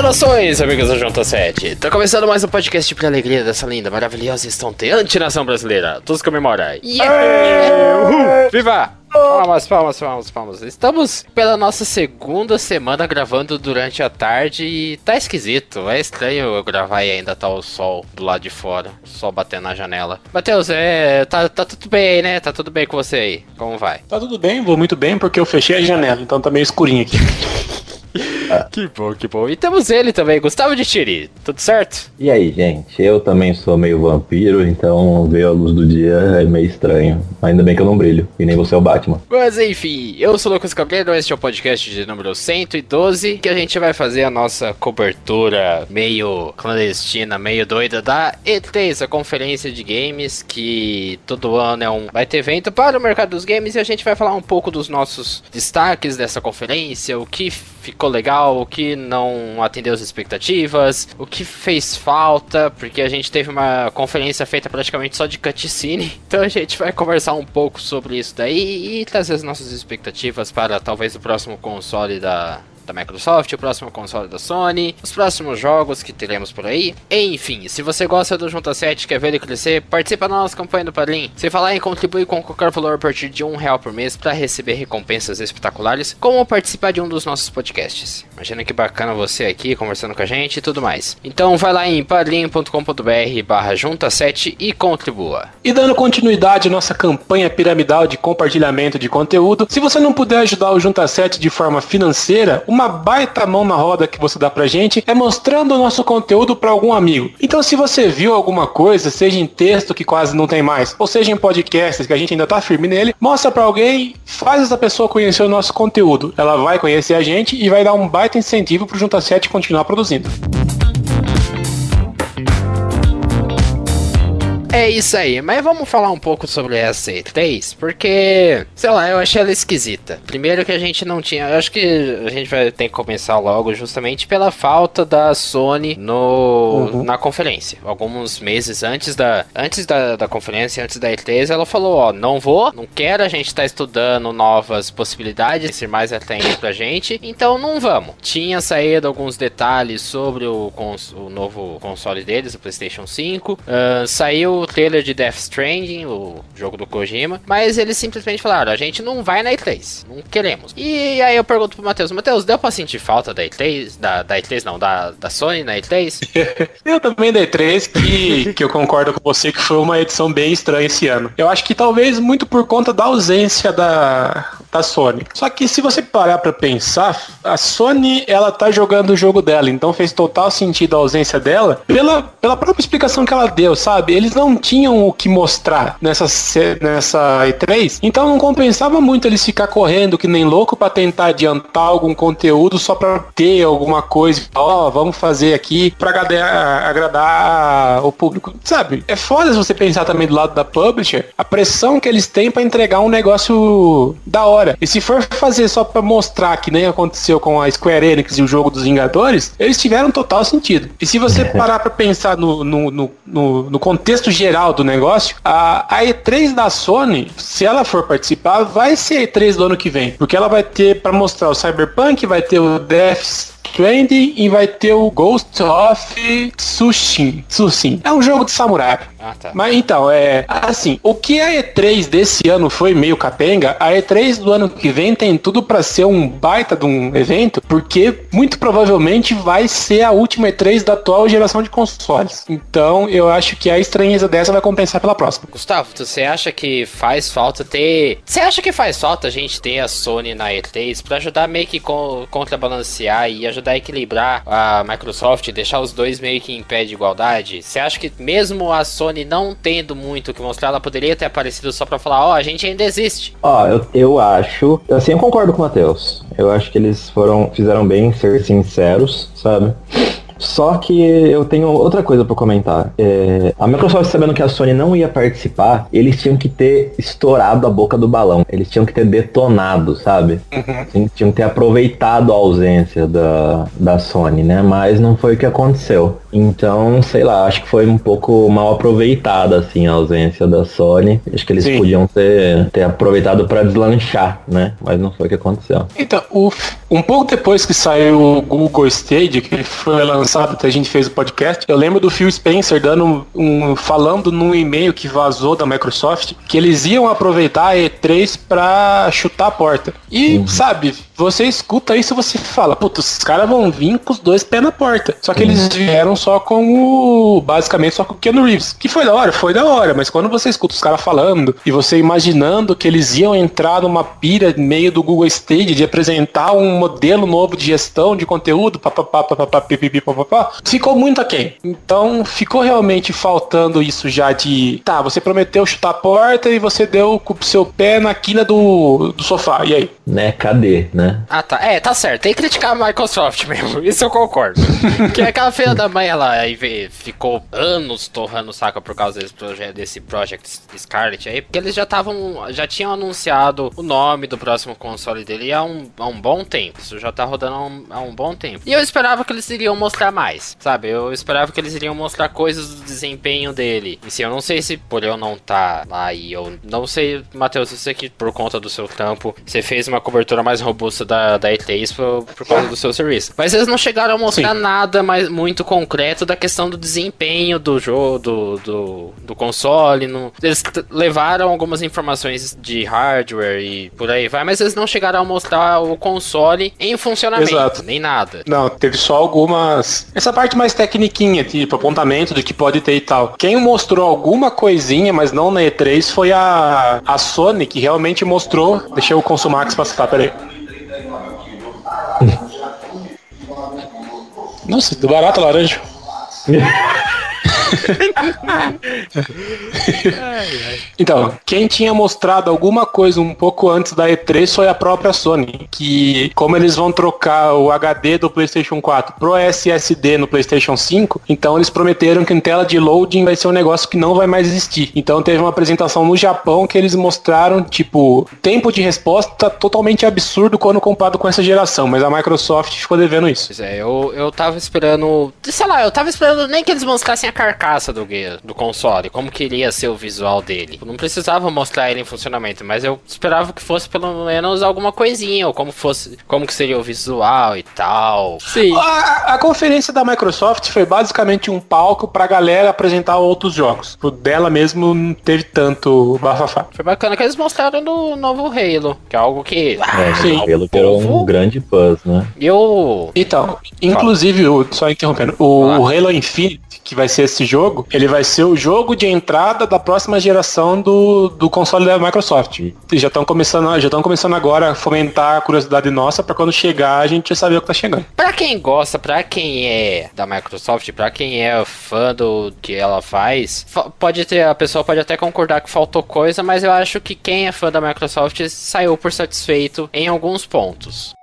Saudações, amigos da Junta 7. Tá começando mais um podcast pra alegria dessa linda, maravilhosa e estonteante nação brasileira. Todos comemoram. Yeah! Uhul! Viva! Palmas, palmas, palmas, palmas. Estamos pela nossa segunda semana gravando durante a tarde e tá esquisito. É estranho eu gravar e ainda tá o sol do lado de fora, o sol batendo na janela. Matheus, é, tá, tá tudo bem aí, né? Tá tudo bem com você aí? Como vai? Tá tudo bem, vou muito bem porque eu fechei a janela, então tá meio escurinho aqui. que bom, que bom. E temos ele também, Gustavo de Tiri. Tudo certo? E aí, gente? Eu também sou meio vampiro, então ver a luz do dia é meio estranho. Ainda bem que eu não brilho, e nem você é o Batman. Mas enfim, eu sou o Lucas Caldeiro, este é o podcast de número 112, que a gente vai fazer a nossa cobertura meio clandestina, meio doida da E3, a conferência de games, que todo ano é um vai ter evento para o mercado dos games, e a gente vai falar um pouco dos nossos destaques dessa conferência, o que ficou legal, o que não atendeu as expectativas, o que fez falta, porque a gente teve uma conferência feita praticamente só de cutscene. Então a gente vai conversar um pouco sobre isso daí e trazer as nossas expectativas para talvez o próximo console da, da Microsoft, o próximo console da Sony, os próximos jogos que teremos por aí. Enfim, se você gosta do Junta 7 quer ver ele crescer, participa da nossa campanha do Padrim. Se falar em contribuir com qualquer valor a partir de um real por mês para receber recompensas espetaculares, como participar de um dos nossos podcasts. Imagina que bacana você aqui conversando com a gente e tudo mais. Então vai lá em padrim.com.br barra junta 7 e contribua. E dando continuidade à nossa campanha piramidal de compartilhamento de conteúdo, se você não puder ajudar o Junta 7 de forma financeira, uma baita mão na roda que você dá pra gente é mostrando o nosso conteúdo para algum amigo. Então se você viu alguma coisa, seja em texto que quase não tem mais, ou seja em podcasts que a gente ainda tá firme nele, mostra para alguém, faz essa pessoa conhecer o nosso conteúdo. Ela vai conhecer a gente e vai dar um baita incentivo pro Junta 7 continuar produzindo. É isso aí, mas vamos falar um pouco sobre essa E3, porque, sei lá, eu achei ela esquisita. Primeiro que a gente não tinha, eu acho que a gente vai ter que começar logo justamente pela falta da Sony no, uhum. na conferência. Alguns meses antes da antes da, da conferência, antes da E3, ela falou, ó, não vou, não quero, a gente tá estudando novas possibilidades, ser mais atende pra gente, então não vamos. Tinha saído alguns detalhes sobre o, cons, o novo console deles, o PlayStation 5, uh, saiu o trailer de Death Stranding, o jogo do Kojima, mas eles simplesmente falaram: a gente não vai na E3, não queremos. E aí eu pergunto pro Matheus: Matheus, deu pra sentir falta da E3? Da, da E3 não, da, da Sony na E3? eu também da E3, que, que eu concordo com você que foi uma edição bem estranha esse ano. Eu acho que talvez muito por conta da ausência da, da Sony. Só que se você parar para pensar, a Sony ela tá jogando o jogo dela, então fez total sentido a ausência dela pela, pela própria explicação que ela deu, sabe? Eles não tinham o que mostrar nessa, nessa E3, então não compensava muito eles ficar correndo que nem louco para tentar adiantar algum conteúdo só para ter alguma coisa, ó, oh, vamos fazer aqui para agradar, agradar o público, sabe? É foda se você pensar também do lado da publisher, a pressão que eles têm para entregar um negócio da hora hora. E se for fazer só para mostrar que nem aconteceu com a Square Enix e o jogo dos Vingadores, eles tiveram total sentido. E se você parar para pensar no, no, no, no, contexto geral do negócio, a, a E3 da Sony, se ela for participar, vai ser a E3 do ano que vem. Porque ela vai ter para mostrar o Cyberpunk, vai ter o Death Stranding e vai ter o Ghost of Tsushima. Tsushima. É um jogo de samurai. Ah, tá. Mas então, é assim, o que a E3 desse ano foi meio capenga, a E3 do ano que vem tem tudo para ser um baita de um evento, porque muito provavelmente vai ser a última E3 da atual geração de consoles. Então, eu acho que a estranheza dessa vai compensar pela próxima. Gustavo, você acha que faz falta ter. Você acha que faz falta a gente ter a Sony na E3 para ajudar meio que contrabalancear e ajudar a equilibrar a Microsoft, deixar os dois meio que em pé de igualdade? Você acha que mesmo a Sony não tendo muito o que mostrar, ela poderia ter aparecido só para falar, ó, oh, a gente ainda existe? Ó, oh, eu, eu acho, assim, eu concordo com o Matheus. Eu acho que eles foram, fizeram bem em ser sinceros, sabe? Só que eu tenho outra coisa pra comentar. É, a Microsoft sabendo que a Sony não ia participar, eles tinham que ter estourado a boca do balão. Eles tinham que ter detonado, sabe? Uhum. Tinham que ter aproveitado a ausência da, da Sony, né? Mas não foi o que aconteceu. Então, sei lá, acho que foi um pouco mal aproveitada, assim, a ausência da Sony. Acho que eles Sim. podiam ter, ter aproveitado para deslanchar, né? Mas não foi o que aconteceu. Então, o, um pouco depois que saiu o Google Stage, que foi lançado, até a gente fez o podcast, eu lembro do Phil Spencer dando um, falando num e-mail que vazou da Microsoft que eles iam aproveitar a E3 para chutar a porta. E, uhum. sabe, você escuta isso você fala, puta, os caras vão vir com os dois pés na porta. Só que uhum. eles vieram só com o. basicamente só com o Keanu Reeves. Que foi da hora, foi da hora, mas quando você escuta os caras falando e você imaginando que eles iam entrar numa pira meio do Google Stage de apresentar um modelo novo de gestão de conteúdo, papapá, papapá, pipipi, papapá, ficou muito aquém. Então ficou realmente faltando isso já de. Tá, você prometeu chutar a porta e você deu com o seu pé na quina do, do sofá. E aí? Né, cadê, né? Ah, tá. É, tá certo. Tem que criticar a Microsoft mesmo. Isso eu concordo. que aquela filha da mãe, ela ficou anos torrando o saco por causa desse projeto, desse Project Scarlet aí, porque eles já estavam, já tinham anunciado o nome do próximo console dele há um, há um bom tempo. Isso já tá rodando há um, há um bom tempo. E eu esperava que eles iriam mostrar mais, sabe? Eu esperava que eles iriam mostrar coisas do desempenho dele. E se eu não sei se por eu não tá lá e eu não sei, Matheus, você que por conta do seu trampo, você fez uma cobertura mais robusta da, da E3 por, por causa do seu serviço. Mas eles não chegaram a mostrar Sim. nada mais muito concreto da questão do desempenho do jogo, do, do, do console. No... Eles levaram algumas informações de hardware e por aí vai, mas eles não chegaram a mostrar o console em funcionamento, Exato. nem nada. Não, teve só algumas. Essa parte mais tecniquinha, tipo apontamento do que pode ter e tal. Quem mostrou alguma coisinha, mas não na E3, foi a, a Sony, que realmente mostrou. Deixa eu o Max passar, peraí. Nossa, do barato laranja. então, quem tinha mostrado alguma coisa um pouco antes da E3 foi a própria Sony, que como eles vão trocar o HD do PlayStation 4 pro SSD no PlayStation 5, então eles prometeram que em tela de loading vai ser um negócio que não vai mais existir. Então teve uma apresentação no Japão que eles mostraram, tipo, tempo de resposta totalmente absurdo quando comparado com essa geração, mas a Microsoft ficou devendo isso. Pois é, eu, eu tava esperando, sei lá, eu tava esperando nem que eles mostrassem a carcaça carcaça do, do console, como que iria ser o visual dele. não precisava mostrar ele em funcionamento, mas eu esperava que fosse pelo menos alguma coisinha, ou como fosse, como que seria o visual e tal. Sim. A, a conferência da Microsoft foi basicamente um palco pra galera apresentar outros jogos. O dela mesmo não teve tanto bafafá. Foi bacana que eles mostraram no novo Halo, que é algo que. Ah, é, sim. O Halo gerou um grande buzz, né? E o. Então, inclusive, só interrompendo, o, o Halo Infinite que vai ser esse jogo, ele vai ser o jogo de entrada da próxima geração do, do console da Microsoft. E já estão começando, já estão começando agora a fomentar a curiosidade nossa para quando chegar a gente já saber o que tá chegando. Para quem gosta, para quem é da Microsoft, para quem é fã do que ela faz, pode ter a pessoa pode até concordar que faltou coisa, mas eu acho que quem é fã da Microsoft saiu por satisfeito em alguns pontos.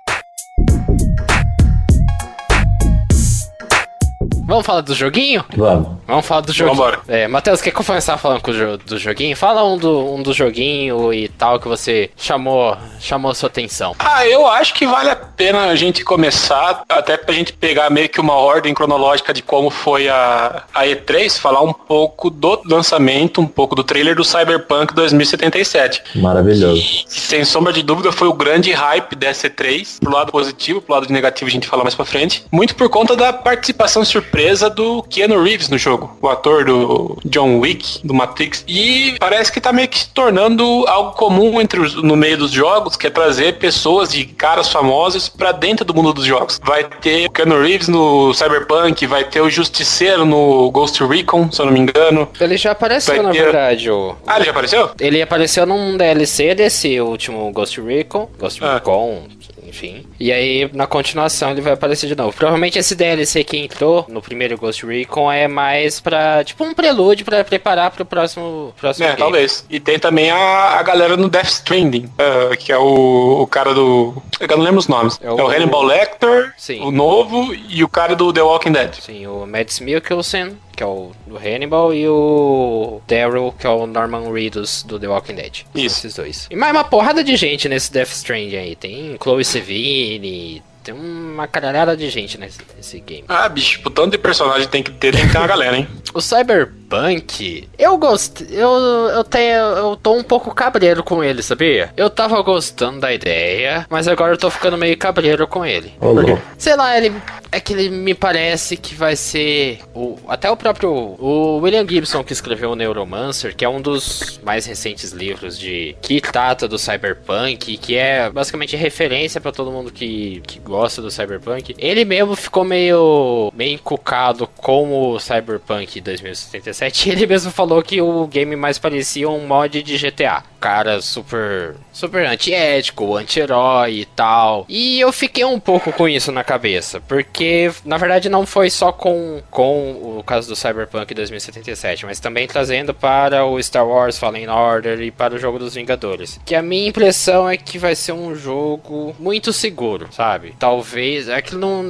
Vamos falar do joguinho? Vamos. Vamos falar do joguinho. Vambora. É, Matheus, quer começar falando com o do joguinho? Fala um do, um do joguinho e tal que você chamou, chamou sua atenção. Ah, eu acho que vale a pena a gente começar, até pra gente pegar meio que uma ordem cronológica de como foi a, a E3, falar um pouco do lançamento, um pouco do trailer do Cyberpunk 2077. Maravilhoso. Que, sem sombra de dúvida, foi o grande hype dessa E3, pro lado positivo, pro lado negativo a gente fala mais pra frente. Muito por conta da participação surpresa surpresa do Keanu Reeves no jogo, o ator do John Wick, do Matrix. E parece que tá meio que se tornando algo comum entre os, no meio dos jogos, que é trazer pessoas de caras famosos para dentro do mundo dos jogos. Vai ter o Keanu Reeves no Cyberpunk, vai ter o Justiceiro no Ghost Recon, se eu não me engano. Ele já apareceu, vai na ter... verdade. O... Ah, ele já apareceu? Ele apareceu num DLC desse último Ghost Recon. Ghost ah. Recon, enfim. E aí, na continuação, ele vai aparecer de novo. Provavelmente esse DLC que entrou no primeiro Ghost Recon é mais pra, tipo, um prelúdio pra preparar pro próximo, próximo É, game. talvez. E tem também a, a galera no Death Stranding, eh, que é o, o cara do. Eu não lembro os nomes. É É o- o, Hannibal Lecter, Sim. o novo e o cara do The Walking Dead. Sim, o Mads Mikkelsen, que é o do Hannibal, e o Daryl, que é o Norman Reedus do The Walking Dead. Isso. Esses dois. E mais uma porrada de gente nesse Death Stranding aí. Tem Chloe Sevigny, tem uma caralhada de gente nesse, nesse game. Ah, bicho, o tanto de personagem tem que ter, tem que ter uma galera, hein? O Cyberpunk, eu gostei. Eu, eu tenho. Eu tô um pouco cabreiro com ele, sabia? Eu tava gostando da ideia, mas agora eu tô ficando meio cabreiro com ele. Louco. Sei lá, ele. É que ele me parece que vai ser. O, até o próprio. O William Gibson, que escreveu o Neuromancer, que é um dos mais recentes livros de. que trata do Cyberpunk, que é basicamente referência pra todo mundo que, que gosta do Cyberpunk. Ele mesmo ficou meio. meio encucado com o Cyberpunk 2077. E ele mesmo falou que o game mais parecia um mod de GTA. Cara super. super antiético, anti-herói e tal. E eu fiquei um pouco com isso na cabeça. Porque, na verdade, não foi só com, com o caso do Cyberpunk 2077, mas também trazendo para o Star Wars Fallen Order e para o jogo dos Vingadores. Que a minha impressão é que vai ser um jogo muito seguro, sabe? Talvez. É que não,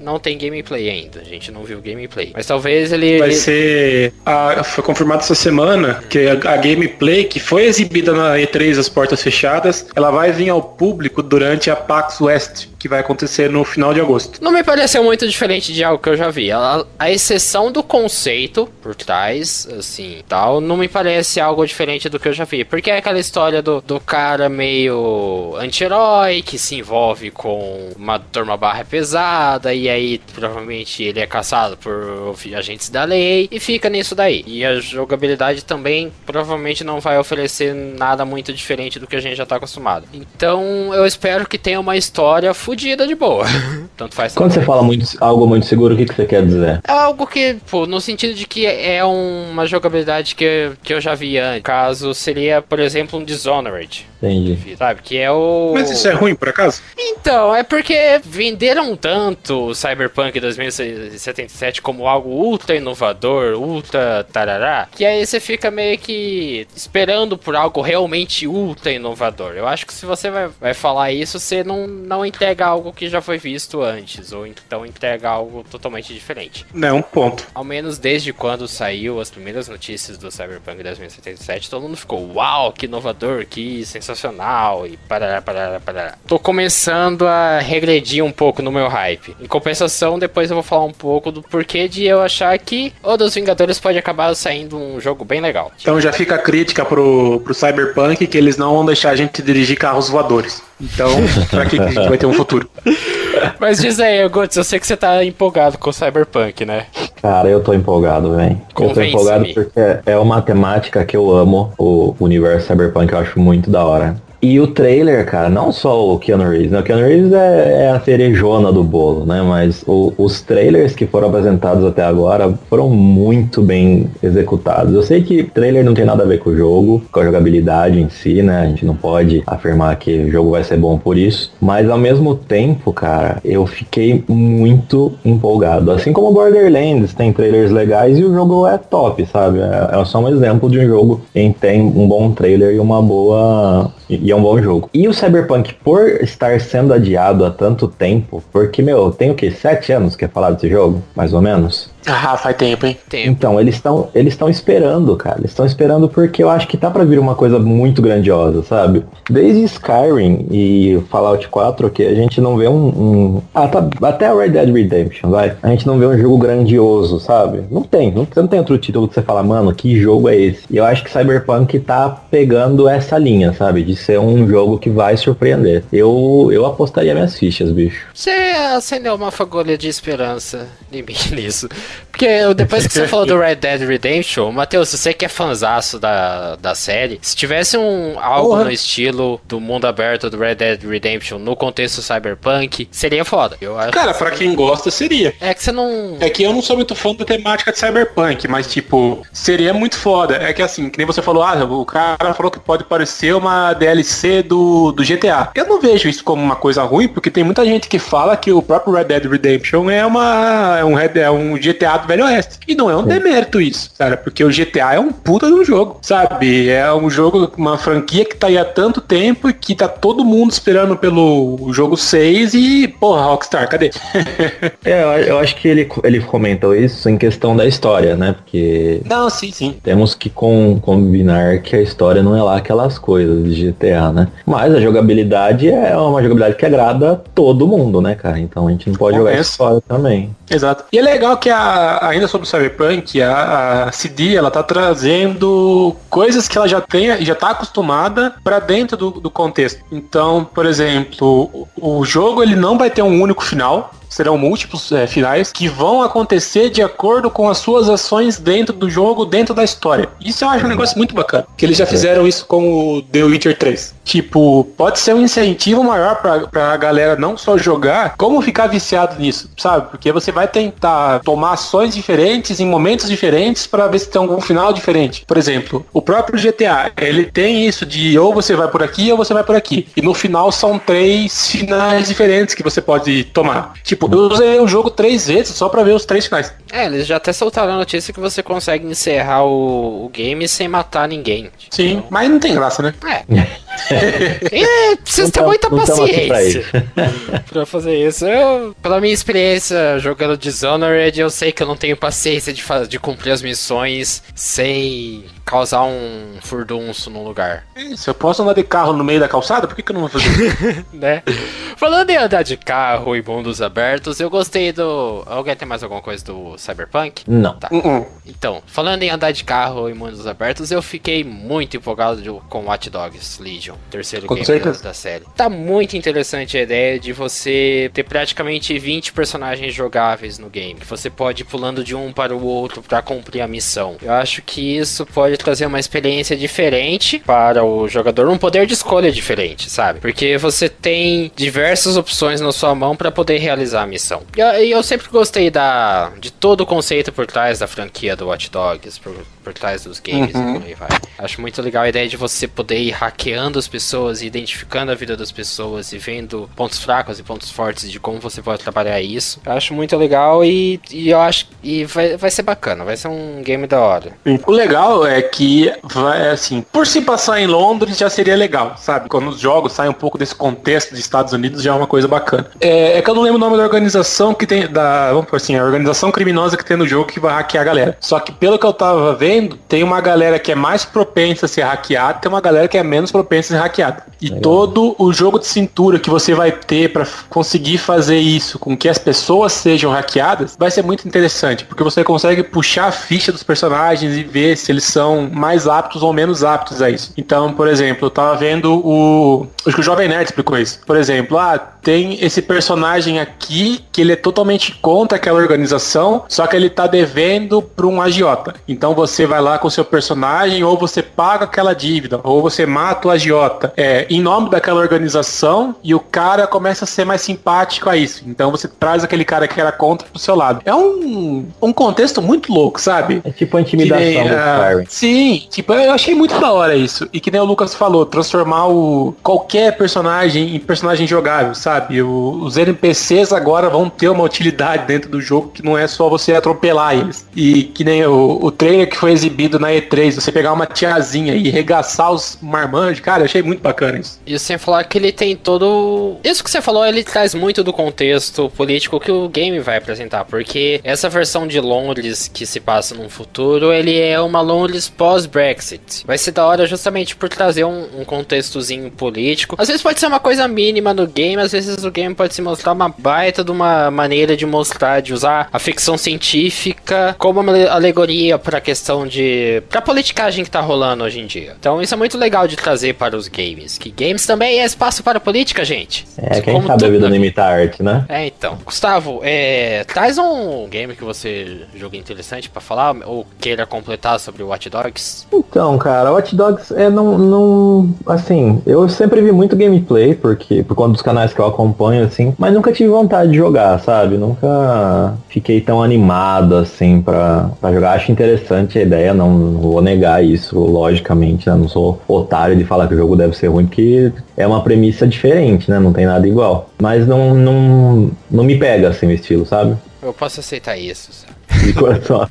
não tem gameplay ainda. A gente não viu gameplay. Mas talvez ele. Vai ele- ser. a- foi confirmado essa semana que a, a gameplay que foi exibida na E3 as portas fechadas, ela vai vir ao público durante a PAX West, que vai acontecer no final de agosto. Não me pareceu muito diferente de algo que eu já vi. A, a exceção do conceito por trás, assim, tal, não me parece algo diferente do que eu já vi. Porque é aquela história do, do cara meio anti-herói, que se envolve com uma turma barra pesada, e aí provavelmente ele é caçado por agentes da lei, e fica nisso daí. E a jogabilidade também provavelmente não vai oferecer nada muito diferente do que a gente já tá acostumado. Então eu espero que tenha uma história fodida de boa. Tanto faz Quando você fala muito, algo muito seguro, o que, que você quer dizer? é algo que, pô, no sentido de que é uma jogabilidade que, que eu já vi antes. Caso seria, por exemplo, um Dishonored. Entendi. Sabe? Que é o. Mas isso é ruim, por acaso? Então, é porque venderam tanto o Cyberpunk 2077 como algo ultra inovador, ultra tarará, que aí você fica meio que esperando por algo realmente ultra inovador. Eu acho que se você vai, vai falar isso, você não, não entrega algo que já foi visto antes, ou então entrega algo totalmente diferente. Não, ponto. Ao menos desde quando saiu as primeiras notícias do Cyberpunk 2077, todo mundo ficou, uau, que inovador, que sensacional, e parará, parará, parará. Tô começando a regredir um pouco no meu hype. Em compensação, depois eu vou falar um pouco do porquê de eu achar que o dos Vingadores pode acabar saindo um jogo bem legal. Então já fica a crítica pro, pro Cyberpunk que eles não vão deixar a gente dirigir carros voadores. Então, pra que que a gente vai ter um futuro? Mas diz aí, Guts, eu sei que você tá empolgado com o Cyberpunk, né? Cara, eu tô empolgado, velho. Eu tô empolgado porque é uma temática que eu amo, o universo cyberpunk, eu acho muito da hora. E o trailer, cara, não só o Keanu Reeves, né? O Keanu Reeves é, é a cerejona do bolo, né? Mas o- os trailers que foram apresentados até agora foram muito bem executados. Eu sei que trailer não tem nada a ver com o jogo, com a jogabilidade em si, né? A gente não pode afirmar que o jogo vai ser bom por isso. Mas ao mesmo tempo, cara, eu fiquei muito empolgado. Assim como Borderlands tem trailers legais e o jogo é top, sabe? É, é só um exemplo de um jogo em que tem um bom trailer e uma boa. E é um bom jogo. E o Cyberpunk, por estar sendo adiado há tanto tempo, porque, meu, tem o que? Sete anos que é falar desse jogo? Mais ou menos? Ah, faz tempo, hein? Tempo. Então, eles estão eles estão esperando, cara. Eles estão esperando porque eu acho que tá pra vir uma coisa muito grandiosa, sabe? Desde Skyrim e Fallout 4, que a gente não vê um. um- Ah, tá, até Red Dead Redemption, vai. A gente não vê um jogo grandioso, sabe? Não tem. Não, você não tem outro título que você fala, mano, que jogo é esse? E eu acho que Cyberpunk tá pegando essa linha, sabe? De ser um jogo que vai surpreender. Eu, eu apostaria minhas fichas, bicho. Você acendeu uma fagulha de esperança em mim nisso. Porque depois que você falou do Red Dead Redemption, Matheus, você que é fanzaço da, da série, se tivesse um algo Porra. no estilo do mundo aberto do Red Dead Redemption no contexto cyberpunk, seria foda. Eu acho Cara, pra quem gosta, seria. É que você não. É que eu não sou muito fã da temática de cyberpunk, mas tipo, seria muito foda. É que assim, que nem você falou, ah, o cara falou que pode parecer uma DLC do, do GTA. Eu não vejo isso como uma coisa ruim, porque tem muita gente que fala que o próprio Red Dead Redemption é uma é um, é um GTA do Velho Oeste. E não é um demérito isso, cara, porque o GTA é um puta de um jogo, sabe? É um jogo, uma franquia que tá aí há tanto tempo e que tá todo mundo esperando pelo jogo 6 e, porra, Rockstar, cadê? é, eu acho que ele, ele comentou isso em questão da história, né? Porque. Não, sim, sim. Temos que com, combinar que a história não é lá aquelas coisas de GTA, né? Mas a jogabilidade é uma jogabilidade que agrada todo mundo, né, cara? Então a gente não pode jogar isso fora também. Exato. E é legal que a, ainda sobre o Cyberpunk, a, a CD, ela tá trazendo coisas que ela já tem, já tá acostumada para dentro do, do contexto. Então, por exemplo, o, o jogo ele não vai ter um único final, serão múltiplos é, finais que vão acontecer de acordo com as suas ações dentro do jogo, dentro da história. Isso eu acho um negócio muito bacana. Que eles já fizeram isso com o The Witcher 3. Tipo, pode ser um incentivo maior pra, pra galera não só jogar, como ficar viciado nisso, sabe? Porque você vai tentar tomar ações diferentes em momentos diferentes para ver se tem algum final diferente. Por exemplo, o próprio GTA, ele tem isso de ou você vai por aqui ou você vai por aqui. E no final são três finais diferentes que você pode tomar. Tipo, Tipo, eu usei o jogo três vezes só pra ver os três finais. É, eles já até soltaram a notícia que você consegue encerrar o, o game sem matar ninguém. Sim, então... mas não tem graça, né? É. e precisa ter muita paciência pra, pra, fazer isso. Eu, pela minha experiência jogando Dishonored, eu sei que eu não tenho paciência de, de cumprir as missões sem causar um furdunço no lugar. Se eu posso andar de carro no meio da calçada, por que, que eu não vou fazer né? Falando em andar de carro e mundos abertos, eu gostei do. Alguém tem mais alguma coisa do Cyberpunk? Não. Tá. Uh -uh. Então, falando em andar de carro e mundos abertos, eu fiquei muito empolgado com Watch Dogs Legion, terceiro com game certeza. da série. Tá muito interessante a ideia de você ter praticamente 20 personagens jogáveis no game. Que você pode ir pulando de um para o outro para cumprir a missão. Eu acho que isso pode trazer uma experiência diferente para o jogador, um poder de escolha diferente, sabe? Porque você tem diversas opções na sua mão para poder realizar a missão. E eu, eu, sempre gostei da de todo o conceito por trás da franquia do Watch Dogs, por, por trás dos games uhum. e por aí vai. Acho muito legal a ideia de você poder ir hackeando as pessoas, identificando a vida das pessoas e vendo pontos fracos e pontos fortes de como você pode trabalhar isso. Eu acho muito legal e, e eu acho e vai, vai ser bacana, vai ser um game da hora. O legal é que vai assim, por se passar em Londres já seria legal, sabe? Quando os jogos saem um pouco desse contexto de Estados Unidos já é uma coisa bacana. É, é que eu não lembro o nome da organização que tem da, vamos por assim, a organização criminosa que tem no jogo que vai hackear a galera. Só que pelo que eu tava vendo, tem uma galera que é mais propensa a ser hackeada, tem uma galera que é menos propensa a ser hackeada. E legal. todo o jogo de cintura que você vai ter para conseguir fazer isso com que as pessoas sejam hackeadas vai ser muito interessante, porque você consegue puxar a ficha dos personagens e ver se eles são mais aptos ou menos aptos a isso. Então, por exemplo, eu tava vendo o. Acho que o Jovem Nerd explicou isso. Por exemplo, ah, tem esse personagem aqui que ele é totalmente contra aquela organização, só que ele tá devendo para um agiota. Então você vai lá com seu personagem, ou você paga aquela dívida, ou você mata o agiota. É, em nome daquela organização, e o cara começa a ser mais simpático a isso. Então você traz aquele cara que era contra pro seu lado. É um, um contexto muito louco, sabe? É tipo a intimidação nem, do uh, Sim, tipo, eu achei muito da hora isso. E que nem o Lucas falou, transformar o qualquer personagem em personagem jogável, sabe? O, os NPCs agora vão ter uma utilidade dentro do jogo que não é só você atropelar eles. E que nem o, o trailer que foi exibido na E3, você pegar uma tiazinha e regaçar os marmanjos, cara, eu achei muito bacana isso. E sem falar que ele tem todo. Isso que você falou, ele traz muito do contexto político que o game vai apresentar, porque essa versão de Londres que se passa no futuro, ele é uma Londres pós-Brexit. Vai ser da hora justamente por trazer um, um contextozinho político. Às vezes pode ser uma coisa mínima no game, às vezes o game pode se mostrar uma baita de uma maneira de mostrar, de usar a ficção científica como uma alegoria para a questão de. pra politicagem que tá rolando hoje em dia. Então isso é muito legal de trazer para os games. Que games também é espaço para política, gente. É, quem como sabe a vida não imita arte, né? É, então. Gustavo, é, traz um game que você joga interessante para falar ou queira completar sobre o Watch Dogs. Então, cara, Watch Dogs é não, não. Assim, eu sempre vi muito gameplay, porque por conta dos canais que eu acompanho, assim, mas nunca tive vontade de jogar, sabe? Nunca fiquei tão animado assim pra, pra jogar. Acho interessante a ideia, não, não vou negar isso, logicamente, né? Não sou otário de falar que o jogo deve ser ruim, porque é uma premissa diferente, né? Não tem nada igual. Mas não, não, não me pega assim o estilo, sabe? Eu posso aceitar isso, sabe? De coração.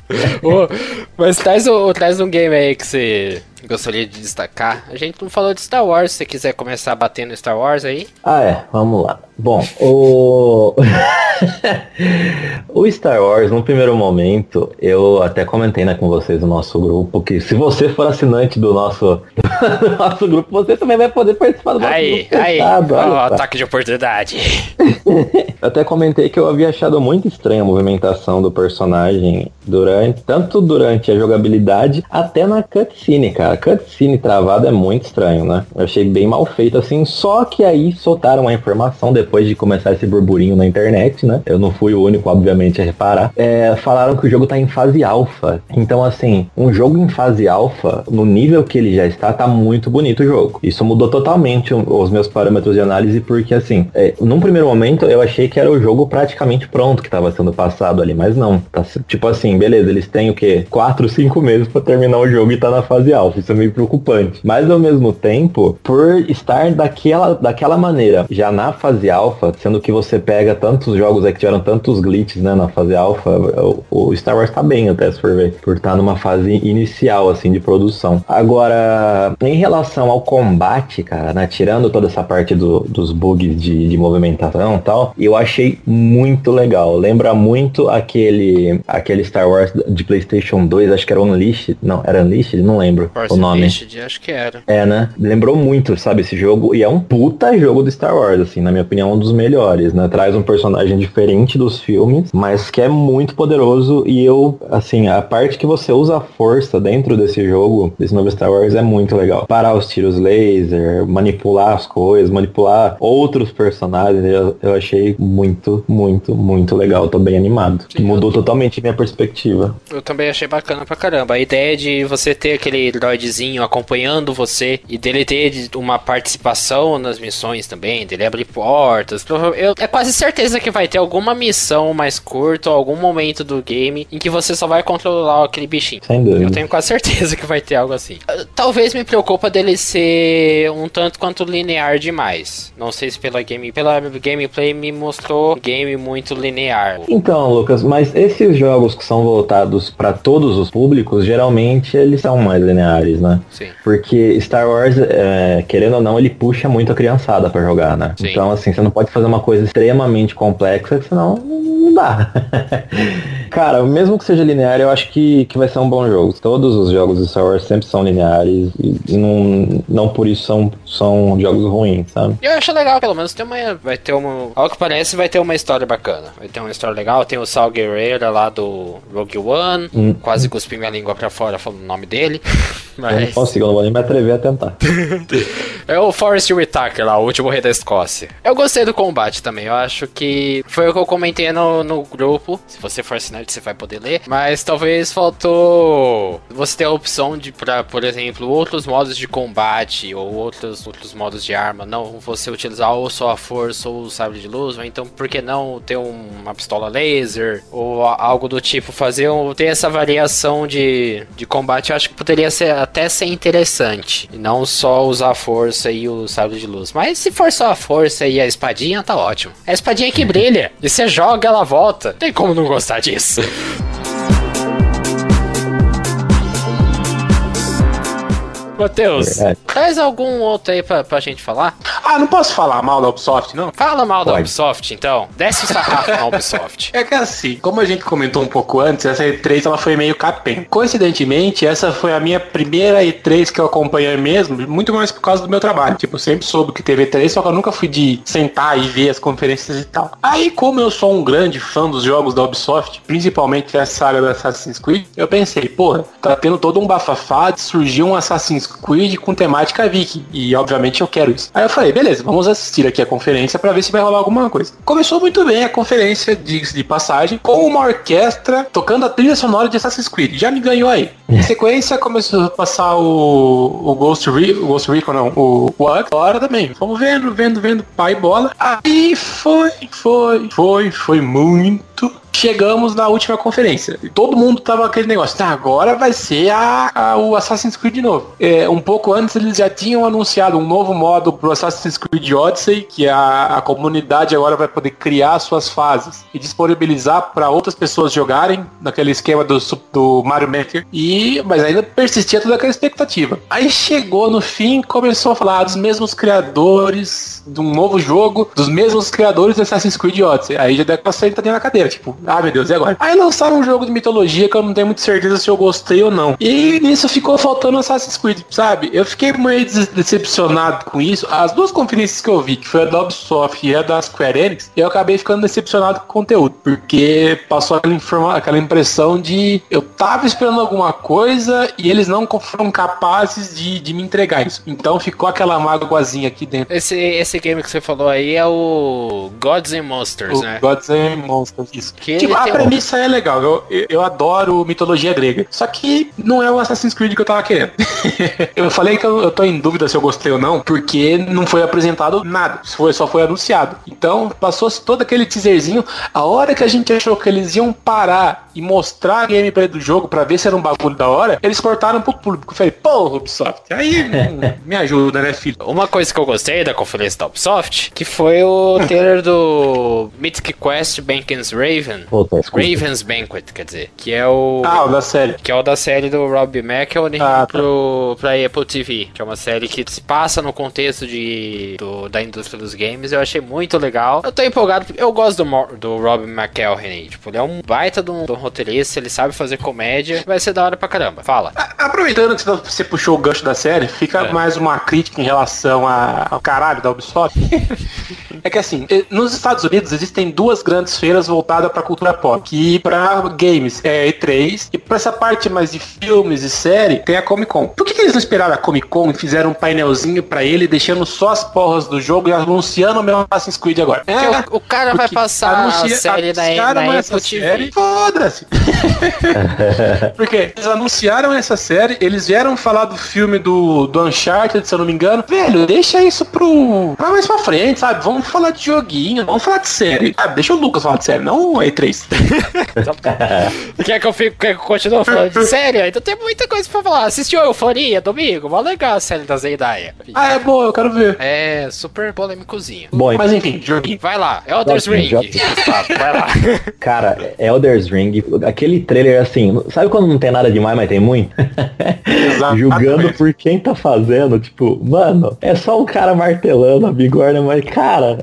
mas traz, traz um game aí que você gostaria de destacar. A gente não falou de Star Wars, se você quiser começar batendo Star Wars aí. Ah, é, vamos lá. Bom, o. o Star Wars, no primeiro momento, eu até comentei né, com vocês no nosso grupo que se você for assinante do nosso, do nosso grupo, você também vai poder participar do nosso aí, grupo. Aí, aí, oh, ataque de oportunidade. eu até comentei que eu havia achado muito estranha a movimentação do personagem durante, tanto durante a jogabilidade até na cutscene, cara. A cutscene travada é muito estranho, né? Eu achei bem mal feito assim, só que aí soltaram a informação depois depois de começar esse burburinho na internet, né? Eu não fui o único, obviamente, a reparar. É, falaram que o jogo tá em fase alfa. Então, assim, um jogo em fase alfa, no nível que ele já está, tá muito bonito o jogo. Isso mudou totalmente os meus parâmetros de análise, porque, assim, é, num primeiro momento eu achei que era o jogo praticamente pronto que estava sendo passado ali, mas não. Tá, tipo assim, beleza, eles têm o quê? 4, 5 meses para terminar o jogo e tá na fase alfa. Isso é meio preocupante. Mas ao mesmo tempo, por estar daquela, daquela maneira, já na fase alfa, sendo que você pega tantos jogos aí que tiveram tantos glitches, né, na fase alfa, o, o Star Wars tá bem até, se for ver, por estar tá numa fase inicial, assim, de produção. Agora, em relação ao combate, cara, né, tirando toda essa parte do, dos bugs de, de movimentação e tal, eu achei muito legal. Lembra muito aquele, aquele Star Wars de Playstation 2, acho que era Unleashed, não, era Unleashed? Não lembro Force o nome. Unleashed, acho que era. É, né? Lembrou muito, sabe, esse jogo, e é um puta jogo do Star Wars, assim, na minha opinião, um dos melhores, né? Traz um personagem diferente dos filmes, mas que é muito poderoso e eu, assim, a parte que você usa a força dentro desse jogo, desse novo Star Wars, é muito legal. Parar os tiros laser, manipular as coisas, manipular outros personagens, eu, eu achei muito, muito, muito legal. Tô bem animado. Sim, Mudou eu... totalmente minha perspectiva. Eu também achei bacana pra caramba. A ideia de você ter aquele droidzinho acompanhando você e dele ter uma participação nas missões também, dele abrir portas portas. Eu, é quase certeza que vai ter alguma missão mais curta ou algum momento do game em que você só vai controlar aquele bichinho. Sem dúvida. Eu tenho quase certeza que vai ter algo assim. Ah, talvez me preocupa dele ser um tanto quanto linear demais. Não sei se pela game, pela gameplay me mostrou game muito linear. Então, Lucas, mas esses jogos que são voltados para todos os públicos, geralmente eles são mais lineares, né? Sim. Porque Star Wars, é, querendo ou não, ele puxa muito a criançada para jogar, né? Sim. Então, assim, você não pode fazer uma coisa extremamente complexa, senão não dá. Cara, mesmo que seja linear, eu acho que, que vai ser um bom jogo. Todos os jogos de Star Wars sempre são lineares e, não, não por isso são, são jogos ruins, sabe? Eu acho legal, pelo menos tem uma, vai ter uma, ao que parece, vai ter uma história bacana. Vai ter uma história legal, tem o Sal Guerreiro lá do Rogue One, hum. quase cuspi minha língua pra fora falando o nome dele. Mas... Eu não consigo, eu não vou nem me atrever a tentar. é o Forrest Whitaker lá, o último rei da Escócia. Eu gostei do combate também, eu acho que foi o que eu comentei no, no grupo. Se você for assinante, você vai poder ler. Mas talvez faltou você ter a opção de, pra, por exemplo, outros modos de combate ou outros, outros modos de arma. Não você utilizar ou só a força ou o sabre de luz, ou então por que não ter um, uma pistola laser ou algo do tipo. Fazer um, ter essa variação de, de combate, eu acho que poderia ser até ser interessante. E não só usar a força e o sabre de luz. Mas se for só a força e a espadinha, tá ótimo. É a espadinha que brilha. E você joga, ela volta. Tem como não gostar disso. Matheus, é. traz algum outro aí pra, pra gente falar? Ah, não posso falar mal da Ubisoft, não? Fala mal Pode. da Ubisoft, então. Desce o sarrafo na Ubisoft. É que assim, como a gente comentou um pouco antes, essa E3 ela foi meio capem. Coincidentemente, essa foi a minha primeira E3 que eu acompanhei mesmo, muito mais por causa do meu trabalho. Tipo, eu sempre soube que teve E3, só que eu nunca fui de sentar e ver as conferências e tal. Aí, como eu sou um grande fã dos jogos da Ubisoft, principalmente essa saga do Assassin's Creed, eu pensei, porra, tá tendo todo um bafafá de surgir um Assassin's Creed com temática viking. E obviamente eu quero isso. Aí eu falei, beleza, vamos assistir aqui a conferência para ver se vai rolar alguma coisa. Começou muito bem a conferência de, de passagem, com uma orquestra tocando a trilha sonora de Assassin's Creed. Já me ganhou aí. Em sequência, começou a passar o, o Ghost Recon, Ghost Recon não, o, o Hora também. Fomos vendo, vendo, vendo, pai bola. Aí foi, foi, foi, foi muito chegamos na última conferência. E todo mundo tava aquele negócio, tá, agora vai ser a, a, o Assassin's Creed de novo. É, um pouco antes eles já tinham anunciado um novo modo pro Assassin's Creed Odyssey, que a, a comunidade agora vai poder criar suas fases e disponibilizar para outras pessoas jogarem naquele esquema do, do Mario Maker. E, mas ainda persistia toda aquela expectativa. Aí chegou no fim, começou a falar dos mesmos criadores de um novo jogo, dos mesmos criadores do Assassin's Creed Odyssey. Aí já deu aquela senta na cadeira, tipo, ah, meu Deus, e agora? Aí lançaram um jogo de mitologia que eu não tenho muito certeza se eu gostei ou não. E nisso ficou faltando Assassin's Creed, sabe? Eu fiquei meio decepcionado com isso. As duas conferências que eu vi, que foi a da Ubisoft e a da Square Enix, eu acabei ficando decepcionado com o conteúdo. Porque passou aquela, informa aquela impressão de eu tava esperando alguma coisa e eles não foram capazes de, de me entregar isso. Então ficou aquela mágoazinha aqui dentro. Esse, esse game que você falou aí é o Gods and Monsters, o né? Gods and Monsters, isso. Que tipo, a premissa um... é legal. Eu, eu adoro mitologia grega. Só que não é o Assassin's Creed que eu tava querendo. eu falei que eu, eu tô em dúvida se eu gostei ou não, porque não foi apresentado nada. Foi, só foi anunciado. Então, passou-se todo aquele teaserzinho. A hora que a gente achou que eles iam parar e mostrar a gameplay do jogo para ver se era um bagulho da hora, eles cortaram pro público. Eu falei, pô, Ubisoft, aí me ajuda, né, filho? Uma coisa que eu gostei da conferência da Ubisoft, que foi o trailer do Mythic Quest Banken's Raven. Raven's Banquet, quer dizer, que é o... Ah, o da série. Que é o da série do Rob McElhenney ah, tá. pro, pra Apple TV, que é uma série que se passa no contexto de, do, da indústria dos games. Eu achei muito legal. Eu tô empolgado, porque eu gosto do, do Rob McElhenney. Tipo, ele é um baita de um, de um roteirista, ele sabe fazer comédia, vai ser da hora pra caramba. Fala. Aproveitando que você puxou o gancho da série, fica é. mais uma crítica em relação a, ao caralho da Ubisoft. é que assim, nos Estados Unidos existem duas grandes feiras voltadas pra cultura pop, que pra games é E3, e pra essa parte mais de filmes e série, tem a Comic Con. Por que, que eles não esperaram a Comic Con e fizeram um painelzinho pra ele, deixando só as porras do jogo e anunciando o meu Assassin's Creed agora? É, o, o, cara vai passar anuncia, a série na, na Apple TV. Foda-se. Porque eles anunciaram essa série, eles vieram falar do filme do, do Uncharted, se eu não me engano. Velho, deixa isso pro. pra mais pra frente, sabe? Vamos falar de joguinho, vamos falar de série. Sabe? Deixa o Lucas falar de série, não o E3. quer que eu fique, quer que eu continue falando de série? Então tem muita coisa pra falar. Assistiu Euforia domingo? Mó legal a série da Zendaya. Ah, é boa, eu quero ver. É, super polêmicozinho. Bom, mas enfim, joguinho. Vai lá, Elder's Ring. Já... vai lá. Cara, Elder's Ring, aquele trailer assim, sabe quando não tem nada demais, mas tem muito? Julgando por quem tá fazendo, tipo, mano, é só um cara martelando a bigorna, mas cara.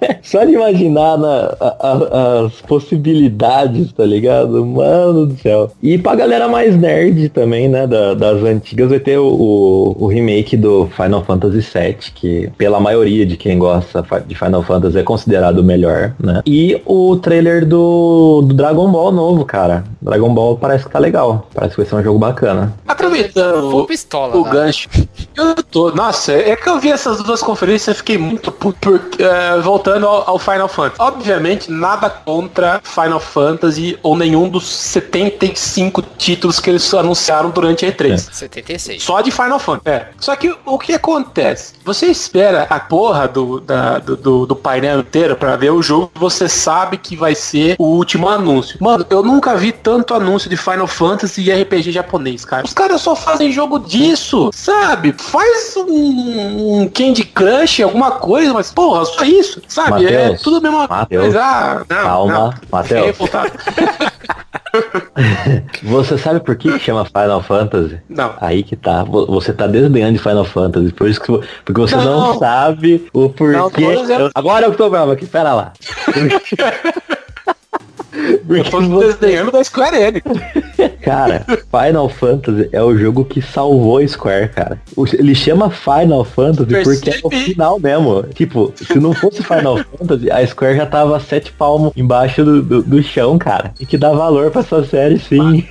Só de imaginar na, a, a, as possibilidades, tá ligado? Mano do céu. E pra galera mais nerd também, né? Da, das antigas, vai ter o, o, o, remake do Final Fantasy VII, que pela maioria de quem gosta de Final Fantasy é considerado o melhor, né? E o trailer do, do Dragon Ball novo, cara. Dragon Ball parece que tá legal. Parece que vai ser um jogo bacana. Aproveitando o, pistola, o né? gancho. Eu tô. Nossa, é que eu vi essas duas conferências e fiquei muito puto. Porque, uh, voltando ao, ao, Final Fantasy. Obviamente, nada contra Final Fantasy ou nenhum dos 75 títulos que eles anunciaram durante a E3. É. 76. Só de Final Fantasy. É. Só que o que acontece? Você espera a porra do, da, do, do, do painel inteiro para ver o jogo você sabe que vai ser o último anúncio. Mano, eu nunca vi tanto anúncio de Final Fantasy e RPG japonês, cara. Os caras só fazem jogo disso, sabe? Faz um, um Candy Crush, alguma coisa, mas porra, só isso, sabe? Mateus, é tudo mesmo Mateus, coisa. Ah, não, calma, Matheus. Você sabe por que, que chama Final Fantasy? Não. Aí que tá. Vo- Você tá desdenhando de Final Fantasy. Por isso que porque você não, Não. sabe o porquê. Não, dizendo- Eu- agora eu tô bravo aqui, pera lá. Eu tô desenhando da Square Enix. Cara, Final Fantasy é o jogo que salvou a Square, cara. Ele chama Final Fantasy porque é o Percebi. final mesmo. Tipo, se não fosse Final Fantasy, a Square já tava sete palmos embaixo do, do, do chão, cara. E que dá valor pra essa série, sim.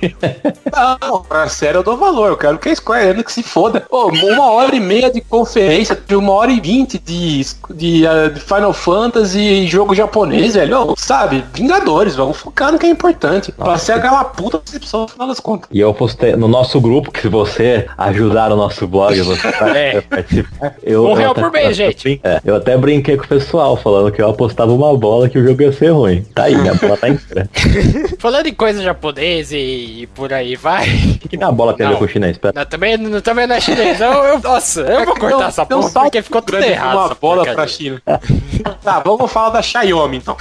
Não, pra série eu dou valor. Eu quero que a Square Enix se foda. Ô, uma hora e meia de conferência, de uma hora e vinte de, de, ah, de Final Fantasy e jogo japonês, velho. Sabe, Vingadores, vamos focar no que é importante. Pra ser aquela puta decepção no final das contas. E eu postei no nosso grupo, que se você ajudar o nosso blog, você vai É. participar. Eu, Um eu real por mês, gente. É, eu até brinquei com o pessoal, falando que eu apostava uma bola que o jogo ia ser ruim. Tá aí, a bola tá inteira. Falando em coisa japonesa e, e por aí vai. O que, que a bola tem a ver Não. com o chinês? Pera. Não, também, não- também não é chinês. Eu, eu- nossa, eu vou cortar essa Tem um porra porque ficou tudo errado. Uma essa bola pra China. tá, vamos falar da Xiaomi então.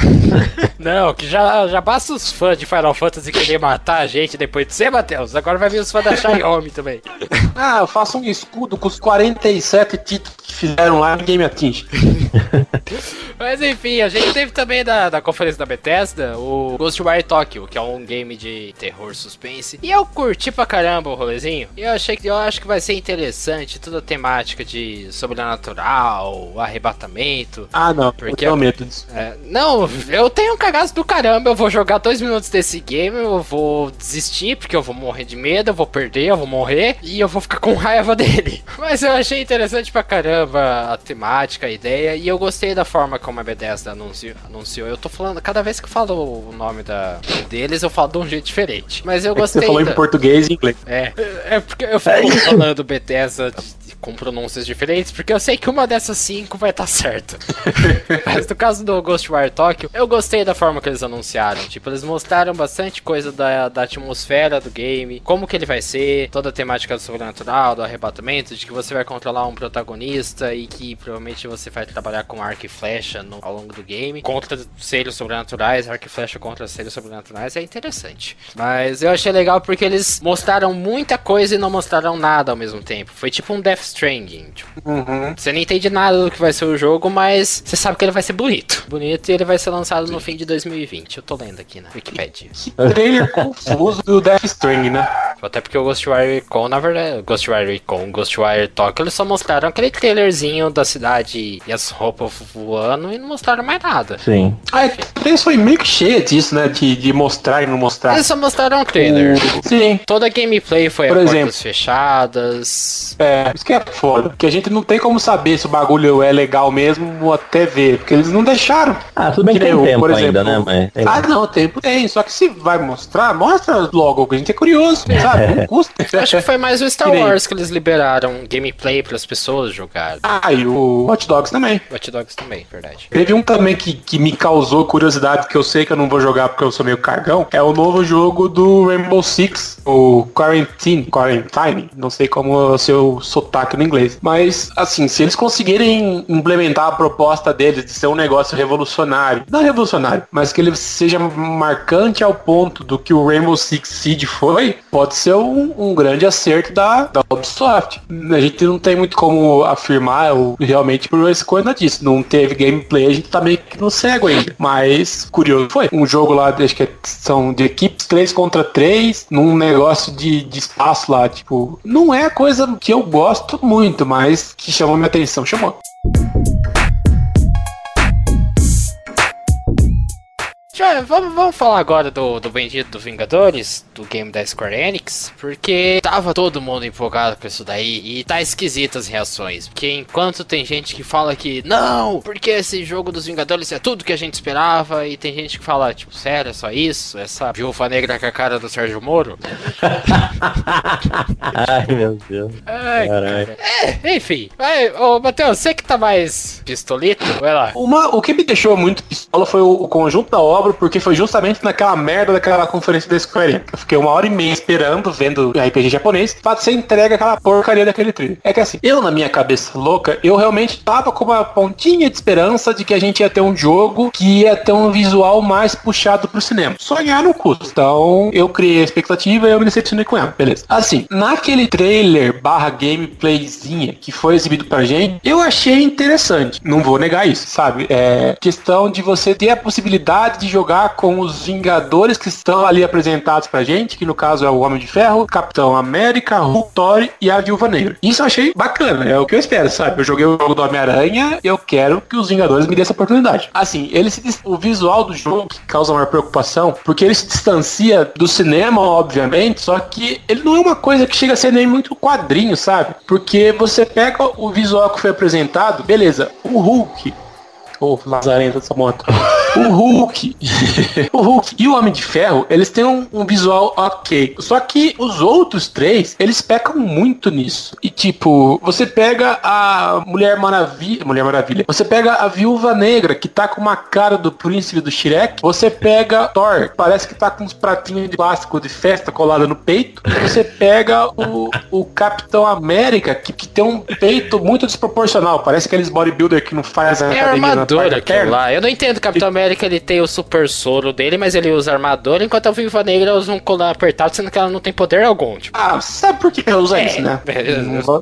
Não, que já, já basta os fãs de Final Fantasy querer matar a gente depois de você, Matheus. Agora vai vir os fãs da Xiaomi também. Ah, eu faço um escudo com os 47 títulos que fizeram lá, ninguém me atinge. Mas enfim, a gente teve também da, da conferência da Bethesda o Ghostwire Tokyo, que é um game de terror suspense. E eu curti pra caramba o rolezinho. E eu achei que eu acho que vai ser interessante toda a temática de sobrenatural, arrebatamento. Ah, não, Porque eu medo disso. É, não, eu tenho um cagaço do caramba. Eu vou jogar dois minutos desse game, eu vou desistir, porque eu vou morrer de medo, eu vou perder, eu vou morrer e eu vou ficar com raiva dele. Mas eu achei interessante pra caramba a temática, a ideia, e eu gostei da forma como a Bethesda anunciou. anunciou. Eu tô falando, cada vez que eu falo o nome da, deles, eu falo de um jeito diferente. Mas eu É gostei. você falou da- em português e inglês. é, é porque eu fico falando Bethesda com pronúncias diferentes, porque eu sei que uma dessas cinco vai estar certa. Mas no caso do Ghostwire Tokyo, eu gostei da forma que eles anunciaram. Tipo, eles mostraram bastante coisa da, da atmosfera do game, como que ele vai ser, toda a temática do sobrenatural, do arrebatamento, de que você vai controlar um protagonista e que provavelmente você vai trabalhar com arco e flecha no- ao longo do game, contra seres sobrenaturais, arco e flecha contra seres sobrenaturais, é interessante. Mas eu achei legal porque eles mostraram muita coisa e não mostraram nada ao mesmo tempo. Foi tipo um Death Stranding. Tipo, Uhum. você não entende nada do que vai ser o jogo, mas você sabe que ele vai ser bonito. Bonito e ele vai ser lançado no fim de 2020. Eu tô lendo aqui na Wikipedia. Que trailer confuso do Death Stranding, né? Até porque o Ghostwire Recon, na verdade, Ghostwire Recon, Ghostwire Tokyo, eles só mostraram aquele trailerzinho da cidade e as roupas voando e não mostraram mais nada. Sim. Ah, é foi meio que cheia disso, né? De, de mostrar e não mostrar. Eles só mostraram um trailer. Sim. Toda a gameplay foi Por a exemplo. portas fechadas. É, isso que é foda. Porque a gente não tem como saber se o bagulho é legal mesmo ou até ver. Porque eles não deixaram. Ah, tudo bem que Que tem eu, tempo por ainda, exemplo. né? Mas. Ah, não, tempo tem. Só que se vai mostrar, mostra logo. A gente é curioso, sabe? Não custa. Acho que foi mais o Star Que nem- Wars que eles liberaram gameplay para as pessoas jogarem. Ah, e o Hot Dogs também. Watch Dogs também, verdade. Teve um também que, que me causou curiosidade, que eu sei que eu não vou jogar porque eu sou meio cagão. É o novo jogo do Rainbow Six, o Quarantine, Quarantine, não sei como é o seu sotaque no inglês. Mas, assim, se eles conseguirem implementar a proposta deles de ser um negócio revolucionário, não revolucionário, mas que ele seja marcante ao ponto do que o Rainbow Six Siege foi, pode ser um, um grande acerto da, da Ubisoft. A gente não tem muito como afirmar ou realmente por esse coisa disso. Não teve gameplay, a gente tá meio que no cego ainda. Mas curioso foi. Um jogo lá, acho que são de equipes 3 contra 3, num negócio de, de espaço lá, tipo, não é a coisa que eu gosto muito, mas que chamou minha atenção. Chamou. Já, vamos, vamos falar agora do, do Bendito do Vingadores, do game da Square Enix, porque tava todo mundo empolgado com isso daí e tá esquisito as reações. Porque enquanto tem gente que fala que não, porque esse jogo dos Vingadores é tudo que a gente esperava, e tem gente que fala, tipo, sério, é só isso? Essa viúva negra com a cara do Sérgio Moro? Ai, meu Deus. Ai, Caralho. é, enfim. Vai, ô, Matheus, você que tá mais pistolito, vai lá. Uma, o que me deixou muito pistola foi o, o conjunto da obra dobro, porque foi justamente naquela merda daquela conferência da Square Enix. Eu fiquei uma hora e meia esperando, vendo RPG japonês, pra ser entregue aquela porcaria daquele trailer. É que assim, eu na minha cabeça louca, eu realmente tava com uma pontinha de esperança de que a gente ia ter um jogo que ia ter um visual mais puxado pro cinema. Sonhar no custo. Então, eu criei a expectativa e eu me decepcionei com ela. Beleza. Assim, naquele trailer barra gameplayzinha que foi exibido pra gente, eu achei interessante. Não vou negar isso, sabe? É questão de você ter a possibilidade de jogar com os Vingadores que estão ali apresentados pra gente, que no caso é o Homem de Ferro, Capitão América, Hulk, Thor e a Viúva Negra. Isso eu achei bacana, é o que eu espero, sabe? Eu joguei o jogo do Homem-Aranha e eu quero que os Vingadores me dêem essa oportunidade. Assim, ele se, o visual do jogo que causa maior preocupação, porque ele se distancia do cinema, obviamente, só que ele não é uma coisa que chega a ser nem muito quadrinho, sabe? Porque você pega o visual que foi apresentado, beleza, o Hulk Ô, oh, lazarenta dessa moto. o Hulk. o Hulk e o Homem de Ferro, eles têm um, um, visual ok. Só que os outros três, eles pecam muito nisso. E tipo, você pega a Mulher Maravilha. Mulher Maravilha. Você pega a Viúva Negra, que tá com uma cara do príncipe do Shrek. Você pega Thor, parece que tá com uns pratinhos de plástico de festa colado no peito. Você pega o, o Capitão América, que, que tem um peito muito desproporcional. Parece aqueles bodybuilder que não faz a é academia armadura aquilo lá. Eu não entendo Capitão América, ele tem o super soro dele, mas ele usa armadura, enquanto a Viva Negra usa um colar apertado, sendo que ela não tem poder algum. Tipo. Ah, sabe por que ela usa é, isso, né?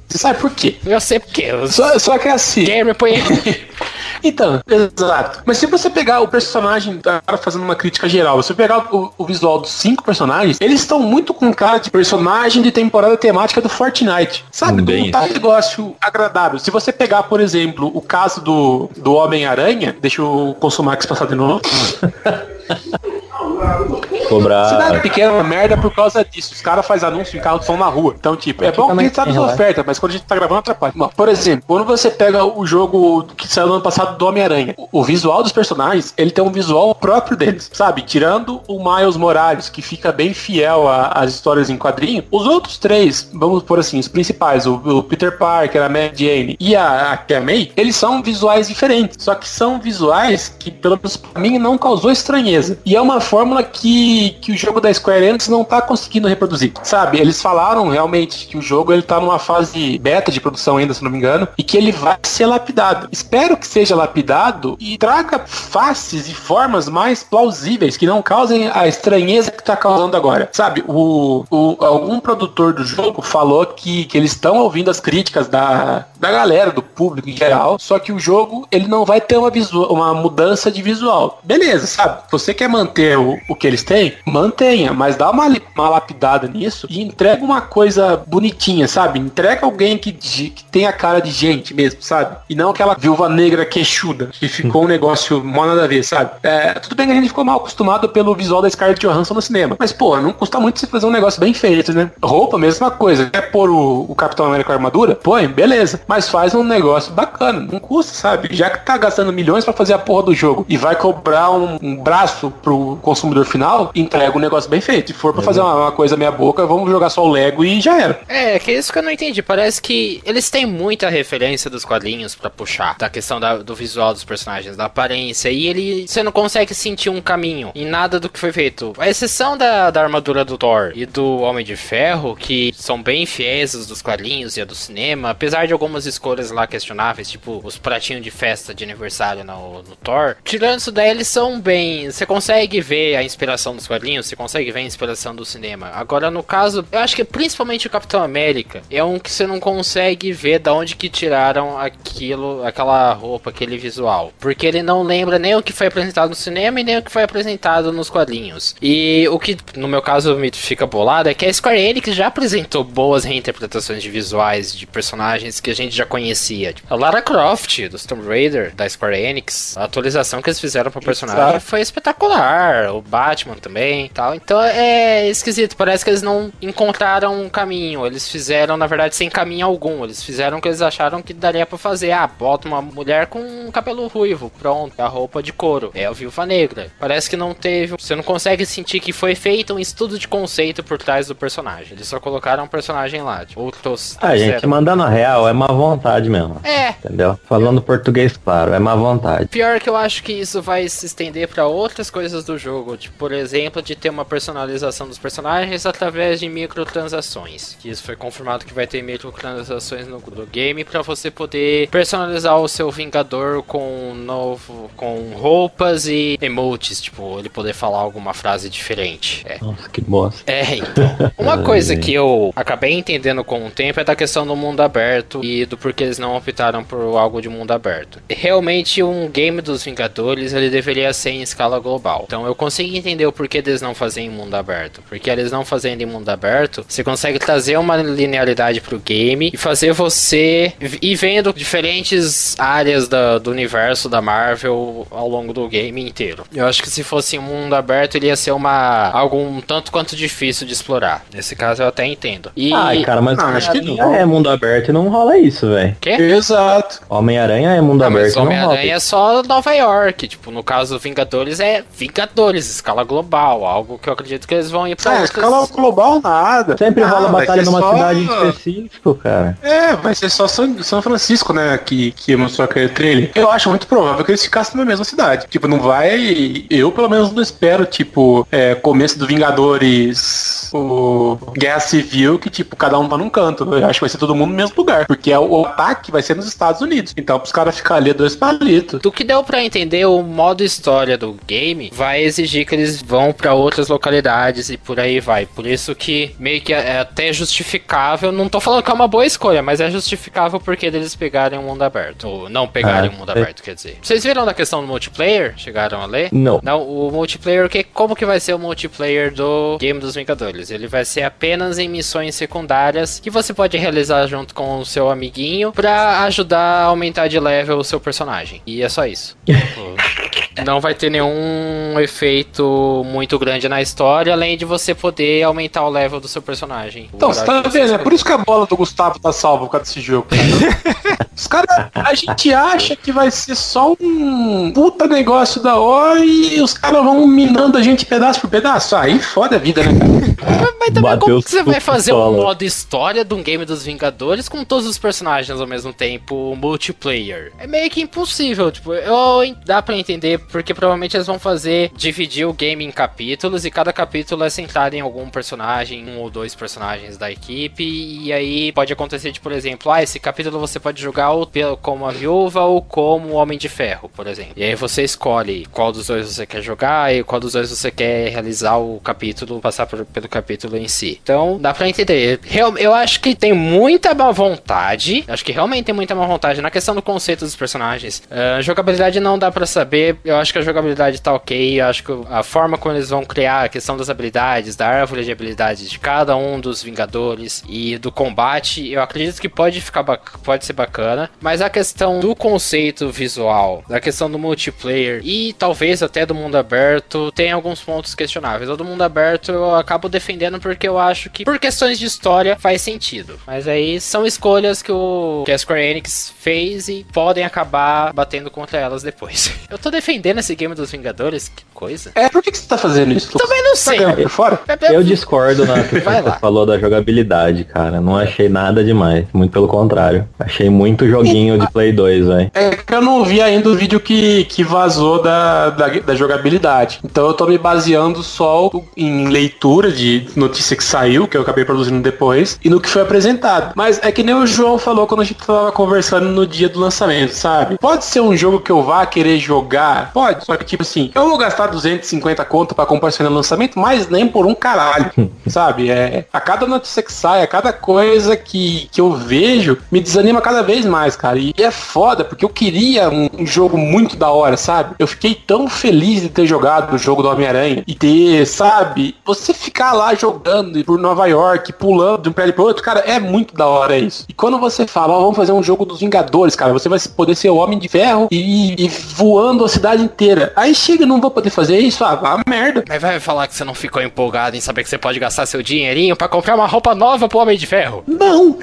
Você sabe por quê? Eu sei por quê. Só, só que é assim. Gamer põe Então, exato. Mas se você pegar o personagem, cara fazendo uma crítica geral, você pegar o, o visual dos cinco personagens, eles estão muito com cara de personagem de temporada temática do Fortnite. Sabe? Bem, tá um negócio agradável. Se você pegar, por exemplo, o caso do, do Homem-Aranha, deixa o Consumax passar de novo. Cobrar. Cidade pequena é uma merda por causa disso. Os caras fazem anúncio em carro de som na rua. Então, tipo, é bom que a gente sabe as ofertas, mas quando a gente tá gravando, atrapalha. Bom, por exemplo, quando você pega o jogo que saiu no ano passado do Homem-Aranha, o visual dos personagens, ele tem um visual próprio deles, sabe? Tirando o Miles Morales, que fica bem fiel às histórias em quadrinho, os outros três, vamos por assim, os principais, o, o Peter Parker, a Mary Jane e a, a, a May, eles são visuais diferentes. Só que são visuais que, pelo menos pra mim, não causou estranheza. E é uma fórmula que, que o jogo da Square Enix não tá conseguindo reproduzir. Sabe, eles falaram realmente que o jogo ele tá numa fase beta de produção ainda, se não me engano, e que ele vai ser lapidado. Espero que seja lapidado e traga faces e formas mais plausíveis que não causem a estranheza que tá causando agora. Sabe, o, o algum produtor do jogo falou que, que eles estão ouvindo as críticas da, da galera, do público em geral, só que o jogo ele não vai ter uma, visual, uma mudança de visual. Beleza, sabe? Você quer manter o, o que eles têm? Mantenha, mas dá uma, uma lapidada nisso e entrega uma coisa bonitinha, sabe? Entrega alguém que, que tem a cara de gente mesmo, sabe? E não aquela viúva negra queixuda, que ficou um negócio mó nada a ver, sabe? É, tudo bem que a gente ficou mal acostumado pelo visual da Scarlett Johansson no cinema, mas, pô, não custa muito você fazer um negócio bem feito, né? Roupa, mesma coisa. Quer pôr o, o Capitão América com armadura? Põe, beleza. Mas faz um negócio bacana, não custa, sabe? Já que tá gastando milhões para fazer a porra do jogo e vai cobrar um, um braço pro consumidor final, entrega um negócio bem feito. Se for pra fazer uma, uma, coisa meia boca, vamos jogar só o Lego e já era. É, que é isso que eu não entendi. Parece que eles têm muita referência dos quadrinhos para puxar. Da questão da, do visual dos personagens, da aparência. E ele. Você não consegue sentir um caminho em nada do que foi feito. A exceção da, da armadura do Thor e do Homem de Ferro, que são bem fiéis dos quadrinhos e a do cinema, apesar de algumas escolhas lá questionáveis, tipo os pratinhos de festa de aniversário no, no Thor. Tirando isso daí, eles são bem. Você consegue ver a inspiração dos quadrinhos, você consegue ver a inspiração do cinema. Agora, no caso, eu acho que principalmente o Capitão América é um que você não consegue ver da onde que tiraram aquilo, aquela roupa, aquele visual. Porque ele não lembra nem o que foi apresentado no cinema e nem o que foi apresentado nos quadrinhos. E o que, no meu caso, me fica bolado é que a Square Enix já apresentou boas reinterpretações de visuais de personagens que a gente já conhecia. Tipo, a Lara Croft, do Tomb Raider, da Square Enix, a atualização que eles fizeram pro personagem foi espetacular. O Batman também também tal. Então é esquisito, parece que eles não encontraram um caminho. Eles fizeram, na verdade, sem caminho algum. Eles fizeram o que eles acharam que daria para fazer. Ah, bota uma mulher com um cabelo ruivo, pronto, a roupa de couro. É a viúva negra. Parece que não teve. Você não consegue sentir que foi feito um estudo de conceito por trás do personagem. Eles só colocaram um personagem lá. Tipo, outros. Ah, gente, mandando a real, é má vontade mesmo. É. Entendeu? Falando português claro, é má vontade. Pior que eu acho que isso vai se estender para outras coisas do jogo. Tipo, por exemplo, de ter uma personalização dos personagens através de microtransações. Que isso foi confirmado que vai ter microtransações no, game para você poder personalizar o seu Vingador com novo. com roupas e emotes. Tipo, ele poder falar alguma frase diferente. É. Nossa, que bosta. É, então. Uma coisa que eu acabei entendendo com o tempo é da questão do mundo aberto e do porquê eles não optaram por algo de mundo aberto. Realmente, um game dos Vingadores ele deveria ser em escala global. Então eu consigo entender o porquê deles não fazem em mundo aberto. Porque eles não fazendo em mundo aberto, você consegue trazer uma linearidade pro game e fazer você ir vendo diferentes áreas da, do universo da Marvel ao longo do game inteiro. Eu acho que se fosse um mundo aberto, ele ia ser uma algo um tanto quanto difícil de explorar. Nesse caso eu até entendo. E... Ai, cara, mas não, acho que não. é mundo aberto e não rola isso, velho. Quê? Exato. Homem-Aranha é mundo não, aberto. Mas Homem-Aranha é só Nova York. Tipo, no caso Vingadores é Vingadores, escala global. Algo que eu acredito que eles vão ir pra é, outras... escala global nada. Sempre ah, rola batalha numa só... cidade específica, cara. É, vai ser só São, São Francisco, né, que, que mostrou aquele trailer. Eu acho muito provável que eles ficassem na mesma cidade. Tipo, não vai... Eu, pelo menos, não espero, tipo, é, começo do Vingadores... O Guerra Civil, que, tipo, cada um tá num canto. Eu acho que vai ser todo mundo no mesmo lugar. Porque é o, o ataque vai ser nos Estados Unidos. Então, pros caras ficar ali dois palitos. Do que deu para entender, o modo história do game vai exigir que eles vão para outras localidades e por aí vai. Por isso que meio que é até justificável. Não tô falando que é uma boa escolha, mas é justificável porque eles pegarem o um mundo aberto. Ou não pegarem o ah, um mundo é. aberto, quer dizer. Vocês viram da questão do multiplayer? Chegaram a ler? Não. Não, o multiplayer, que, como que vai ser o multiplayer do Game dos Vingadores? Ele vai ser apenas em missões secundárias que você pode realizar junto com o seu amiguinho para ajudar a aumentar de level o seu personagem. E é só isso. não vai ter nenhum efeito muito grande na história, além de você poder aumentar o level do seu personagem. Então, você tá vendo? É por isso que a bola do Gustavo tá salva por causa desse jogo. Os caras, a gente acha que vai ser só um puta negócio da hora e os caras vão minando a gente pedaço por pedaço. Aí foda a vida, né, cara? Mas também Bateu como que você vai fazer um modo história de um game dos Vingadores com todos os personagens ao mesmo tempo, multiplayer? É meio que impossível, tipo, eu, dá pra entender porque provavelmente eles vão fazer dividir o game em capítulos e cada capítulo é centrado em algum personagem, um ou dois personagens da equipe e aí pode acontecer de, por exemplo, ah, esse capítulo você pode jogar ou como a viúva ou como o Homem de Ferro, por exemplo. E aí você escolhe qual dos dois você quer jogar e qual dos dois você quer realizar o capítulo, passar por, pelo capítulo em si. Então, dá pra entender. Real, eu acho que tem muita má vontade. Acho que realmente tem muita má vontade na questão do conceito dos personagens. Uh, jogabilidade não dá para saber. Eu acho que a jogabilidade tá ok. Eu acho que a forma como eles vão criar a questão das habilidades, da árvore de habilidades de cada um dos Vingadores e do combate, eu acredito que pode ficar pode ser bacana bacana, mas a questão do conceito visual, da questão do multiplayer e talvez até do mundo aberto tem alguns pontos questionáveis. O do mundo aberto eu acabo defendendo porque eu acho que por questões de história faz sentido. Mas aí são escolhas que o que a Square Enix fez e podem acabar batendo contra elas depois. Eu tô defendendo esse game dos Vingadores, que coisa. É, por que, que você tá fazendo isso? Também não sei. Tá por fora? Eu discordo na que você falou da jogabilidade, cara. Não achei nada demais. Muito pelo contrário. Achei muito joguinho de Play 2, velho. É que eu não vi ainda o vídeo que, que vazou da, da, da, jogabilidade. Então eu tô me baseando só em leitura de notícia que saiu, que eu acabei produzindo depois, e no que foi apresentado. Mas é que nem o João falou quando a gente tava conversando no dia do lançamento, sabe? Pode ser um jogo que eu vá querer jogar, pode. Só que tipo assim, eu vou gastar 250 conto pra comprar no lançamento, mas nem por um caralho, sabe? É, a cada notícia que sai, a cada coisa que, que eu vejo, me desanima cada vez mais cara. E é foda, porque eu queria um, um jogo muito da hora, sabe? Eu fiquei tão feliz de ter jogado o jogo do Homem-Aranha e ter, sabe? Você ficar lá jogando por Nova York, pulando de um prédio pro outro, cara, é muito da hora isso. E quando você fala, vamos fazer um jogo dos Vingadores, cara, você vai poder ser o Homem de Ferro e, e voando a cidade inteira. Aí chega, não vou poder fazer isso, ah, vá merda. Mas vai falar que você não ficou empolgado em saber que você pode gastar seu dinheirinho pra comprar uma roupa nova pro Homem de Ferro? Não!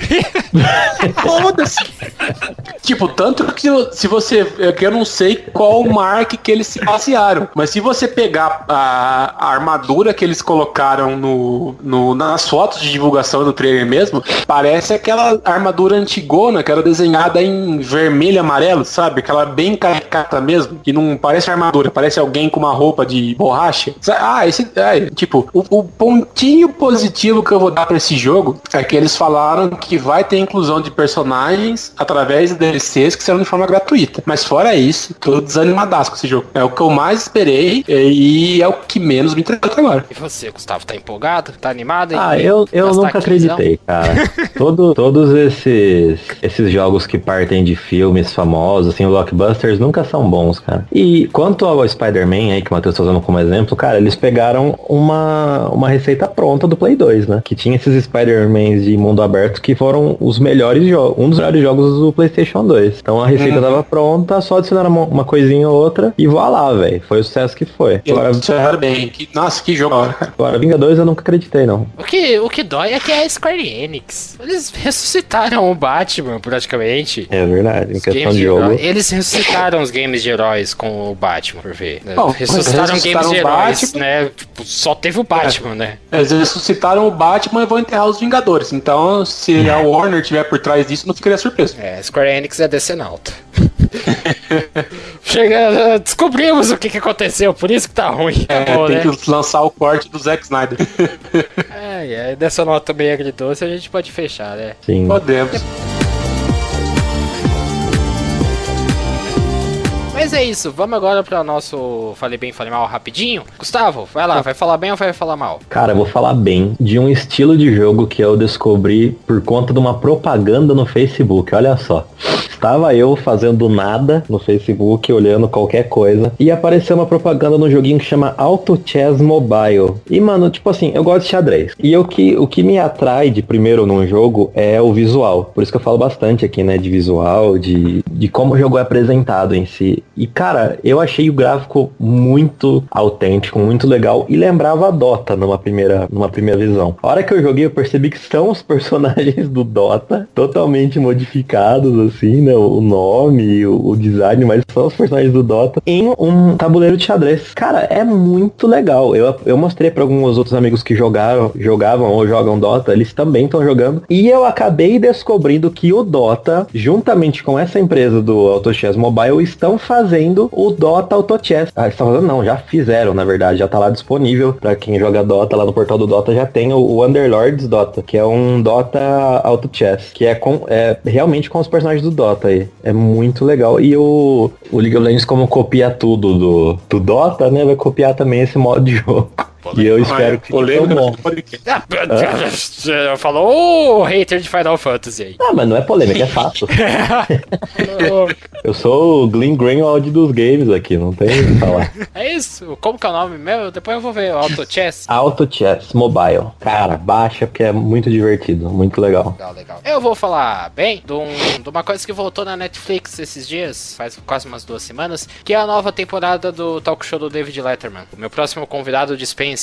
Foda-se! tipo, tanto que se você. é que Eu não sei qual marca que eles se basearam, mas se você pegar a, a armadura que eles colocaram no, no, nas fotos de divulgação do trailer mesmo, parece aquela armadura antigona que era desenhada em vermelho e amarelo, sabe? Aquela bem caricata mesmo, que não parece armadura, parece alguém com uma roupa de borracha. Ah, esse. É, tipo, o, o pontinho positivo que eu vou dar pra esse jogo é que eles falaram que vai ter inclusão de personagens através de DLCs que serão de forma gratuita. Mas fora isso, tô desanimadaço com esse jogo. É o que eu mais esperei e é o que menos me entregou até agora. E você, Gustavo, tá empolgado? Tá animado? Ah, eu, eu nunca acreditei, cara. Todo, todos esses, esses jogos que partem de filmes famosos, assim, blockbusters, nunca são bons, cara. E quanto ao Spider-Man aí, que o Matheus tá usando como exemplo, cara, eles pegaram uma, uma receita pronta do Play 2, né? Que tinha esses Spider-Mans de mundo aberto que foram os melhores jogos, um dos melhores jogos do PlayStation 2. Então a receita tava pronta, só adicionaram uma, uma coisinha ou outra e voa lá, velho. Foi o sucesso que foi. E Agora, fizeram bem. Que- nossa, que jogo agora Vingadores eu nunca acreditei, não. O que, o que dói é que é a Square Enix. Eles ressuscitaram o Batman, praticamente. É verdade, em Os questão games de de jogo. herói. Eles ressuscitaram os games de heróis com o Batman, por ver. né? Bom, ressuscitaram mas games de ressuscitaram o heróis, Batman. né? Tipo, só teve o Batman, né? Eles ressuscitaram o Batman e vão enterrar os Vingadores. Então, se a Warner tiver por trás disso, não ficaria surpresa. É, Square Enix é decenalta. Chega, descobrimos o que, que aconteceu, por isso que tá ruim. É, Acabou, tem né? que lançar o corte do Zack Snyder. É, é, dessa nota meio agridoce a gente pode fechar, né? Sim. Podemos. Mas é isso, vamos agora para o nosso Falei Bem, Falei Mal rapidinho. Gustavo, vai lá, vai falar bem ou vai falar mal? Cara, eu vou falar bem de um estilo de jogo que eu descobri por conta de uma propaganda no Facebook. Olha só. Estava eu fazendo nada no Facebook, olhando qualquer coisa, e apareceu uma propaganda no joguinho que chama Auto Chess Mobile. E, mano, tipo assim, eu gosto de xadrez. E o que, o que me atrai de primeiro num jogo é o visual. Por isso que eu falo bastante aqui, né, de visual, de, de como o jogo é apresentado em si. Cara, eu achei o gráfico muito autêntico, muito legal, e lembrava a Dota numa primeira, numa primeira visão. A hora que eu joguei, eu percebi que são os personagens do Dota, totalmente modificados, assim, né, o nome, o, o design, mas são os personagens do Dota em um tabuleiro de xadrez. Cara, é muito legal. Eu, eu mostrei para alguns outros amigos que jogaram, jogavam ou jogam Dota, eles também estão jogando. E eu acabei descobrindo que o Dota, juntamente com essa empresa do Auto Chess Mobile, estão fazendo o Dota Auto Chess. Ah, estão fazendo não, já fizeram, na verdade, já tá lá disponível para quem joga Dota lá no portal do Dota já tem o, o Underlords Dota, que é um Dota Auto Chess, que é com é realmente com os personagens do Dota aí. É muito legal. E o, o League of Legends, como copia tudo do, do Dota, né, vai copiar também esse modo de jogo. E eu espero que fique tão Polêmica bom. podcast. Ah, Falou o hater de Final Fantasy aí. Ah, mas não é polêmica, é fato. Eu sou o Glenn Greenwald dos games aqui, não tem o que falar. é isso, como que é o nome meu? Depois eu vou ver, Auto Chess. Auto Chess Mobile. Cara, baixa porque é muito divertido, muito legal. Legal, legal. Eu vou falar bem de, um- de uma coisa que voltou na Netflix esses dias, faz quase umas duas semanas, que é a nova temporada do talk show do David Letterman. O meu próximo convidado dispensa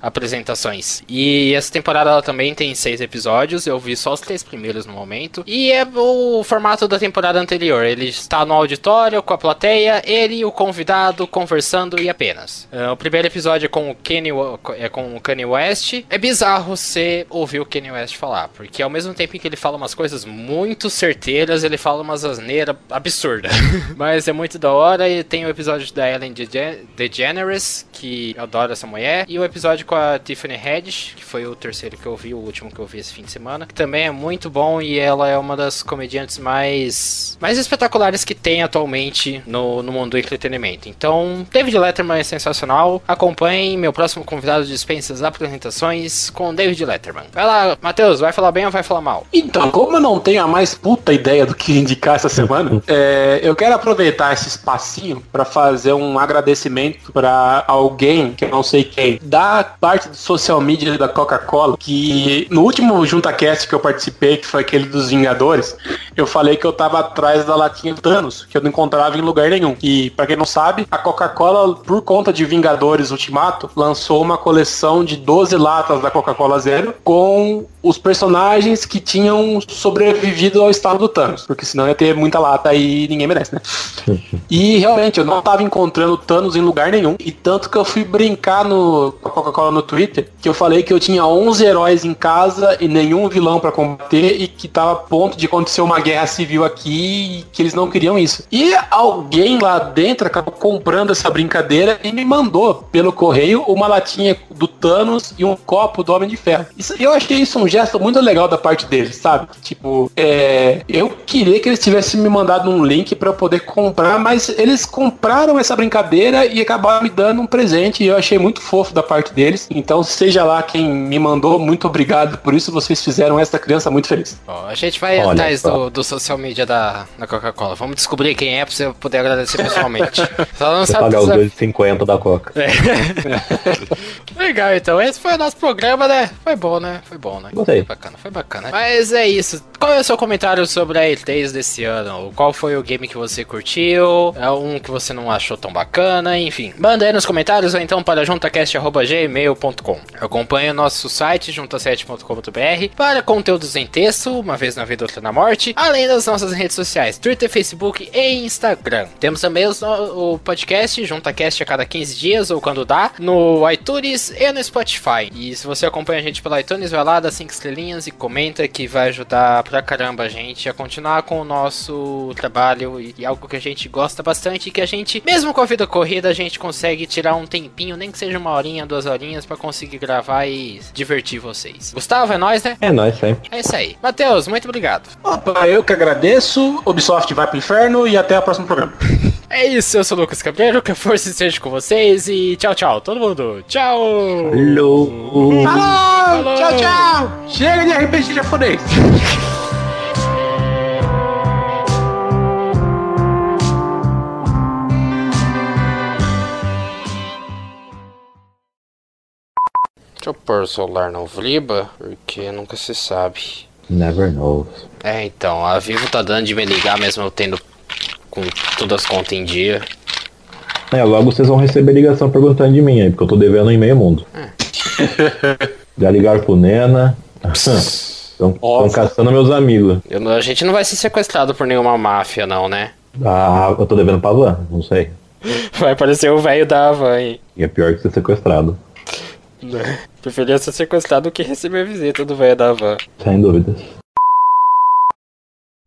apresentações. E essa temporada ela também tem seis episódios, eu vi só os três primeiros no momento. E é o formato da temporada anterior. Ele está no auditório com a plateia, ele e o convidado conversando e apenas. É, o primeiro episódio é com o Wa- é com o Kanye West. É bizarro você ouvir o Kanye West falar, porque ao mesmo tempo em que ele fala umas coisas muito certeiras, ele fala umas asneiras absurdas. Mas é muito da hora e tem o episódio da Ellen Dege- DeGeneres, que eu adoro essa mulher, e o episódio com a Tiffany Haddish, que foi o terceiro que eu vi, o último que eu vi esse fim de semana, que também é muito bom e ela é uma das comediantes mais mais espetaculares que tem atualmente no, no mundo do entretenimento. Então, David Letterman é sensacional. Acompanhem meu próximo convidado dispensa as apresentações com David Letterman. Vai lá, Matheus, vai falar bem ou vai falar mal? Então, como eu não tenho a mais puta ideia do que indicar essa semana, é, eu quero aproveitar esse espacinho para fazer um agradecimento para alguém, que eu não sei quem, da parte do social media da Coca-Cola, que no último JuntaCast que eu participei, que foi aquele dos Vingadores, eu falei que eu tava atrás da latinha Thanos, que eu não encontrava em lugar nenhum. E para quem não sabe, a Coca-Cola, por conta de Vingadores Ultimato, lançou uma coleção de 12 latas da Coca-Cola Zero com os personagens que tinham sobrevivido ao estado do Thanos, porque senão ia ter muita lata e ninguém merece, né? e realmente, eu não tava encontrando Thanos em lugar nenhum, e tanto que eu fui brincar no, com a Coca-Cola no Twitter, que eu falei que eu tinha 11 heróis em casa e nenhum vilão para combater, e que tava a ponto de acontecer uma guerra civil aqui, e que eles não queriam isso. E alguém lá dentro acabou comprando essa brincadeira e me mandou pelo correio uma latinha do Thanos e um copo do Homem de Ferro. Isso, eu achei isso um gesto muito legal da parte deles, sabe? Tipo, é, eu queria que eles tivessem me mandado um link para eu poder comprar, mas eles compraram essa brincadeira e acabaram me dando um presente e eu achei muito fofo da parte deles. Então, seja lá quem me mandou, muito obrigado por isso. Vocês fizeram essa criança muito feliz. Ó, a gente vai Olha atrás do, do social media da, da Coca-Cola. Vamos descobrir quem é pra você poder agradecer pessoalmente. Só não Você sabe pagar os desaf- 2,50 da Coca. Legal, então. Esse foi o nosso programa, né? Foi bom, né? Foi bom, né? Gostei. Foi bacana, foi bacana. Mas é isso. Qual é o seu comentário sobre a E3 desse ano? Qual foi o game que você curtiu? É um que você não achou tão bacana? Enfim, manda aí nos comentários ou então para juntacast.gmail.com. Acompanhe o nosso site, junta7.com.br, para conteúdos em texto, uma vez na vida, outra na morte, além das nossas redes sociais, Twitter, Facebook e Instagram. Temos também o podcast, JuntaCast a cada 15 dias ou quando dá, no iTunes e no Spotify. E se você acompanha a gente pelo iTunes, vai lá, dá 5 estrelinhas e comenta que vai ajudar pra caramba a gente a continuar com o nosso trabalho e, e algo que a gente gosta bastante e que a gente, mesmo com a vida corrida, a gente consegue tirar um tempinho, nem que seja uma horinha, duas horinhas, pra conseguir gravar e divertir vocês. Gustavo, é nóis, né? É nóis sempre. É isso aí. Matheus, muito obrigado. Opa, eu que agradeço. Ubisoft vai pro inferno e até o próximo programa. É isso, eu sou o Lucas Cabreiro, que a força esteja com vocês e tchau, tchau, todo mundo. Tchau! Hello. Falou! Tchau, tchau! Chega de RPG japonês! Deixa eu pôr o celular no Vliba, porque nunca se sabe. Never knows. É, então, a Vivo tá dando de me ligar mesmo eu tendo com todas as contas em dia. É, logo vocês vão receber ligação perguntando de mim aí, porque eu tô devendo em meio mundo. Já ligaram pro Nena. Estão caçando meus amigos. Eu não- a gente não vai ser sequestrado por nenhuma máfia, não, né? Ah, eu tô devendo pra Van, não sei. Vai parecer o velho da hein? E é pior que ser sequestrado. Preferia ser sequestrado do que receber visita do velho da Havan. Sem dúvidas.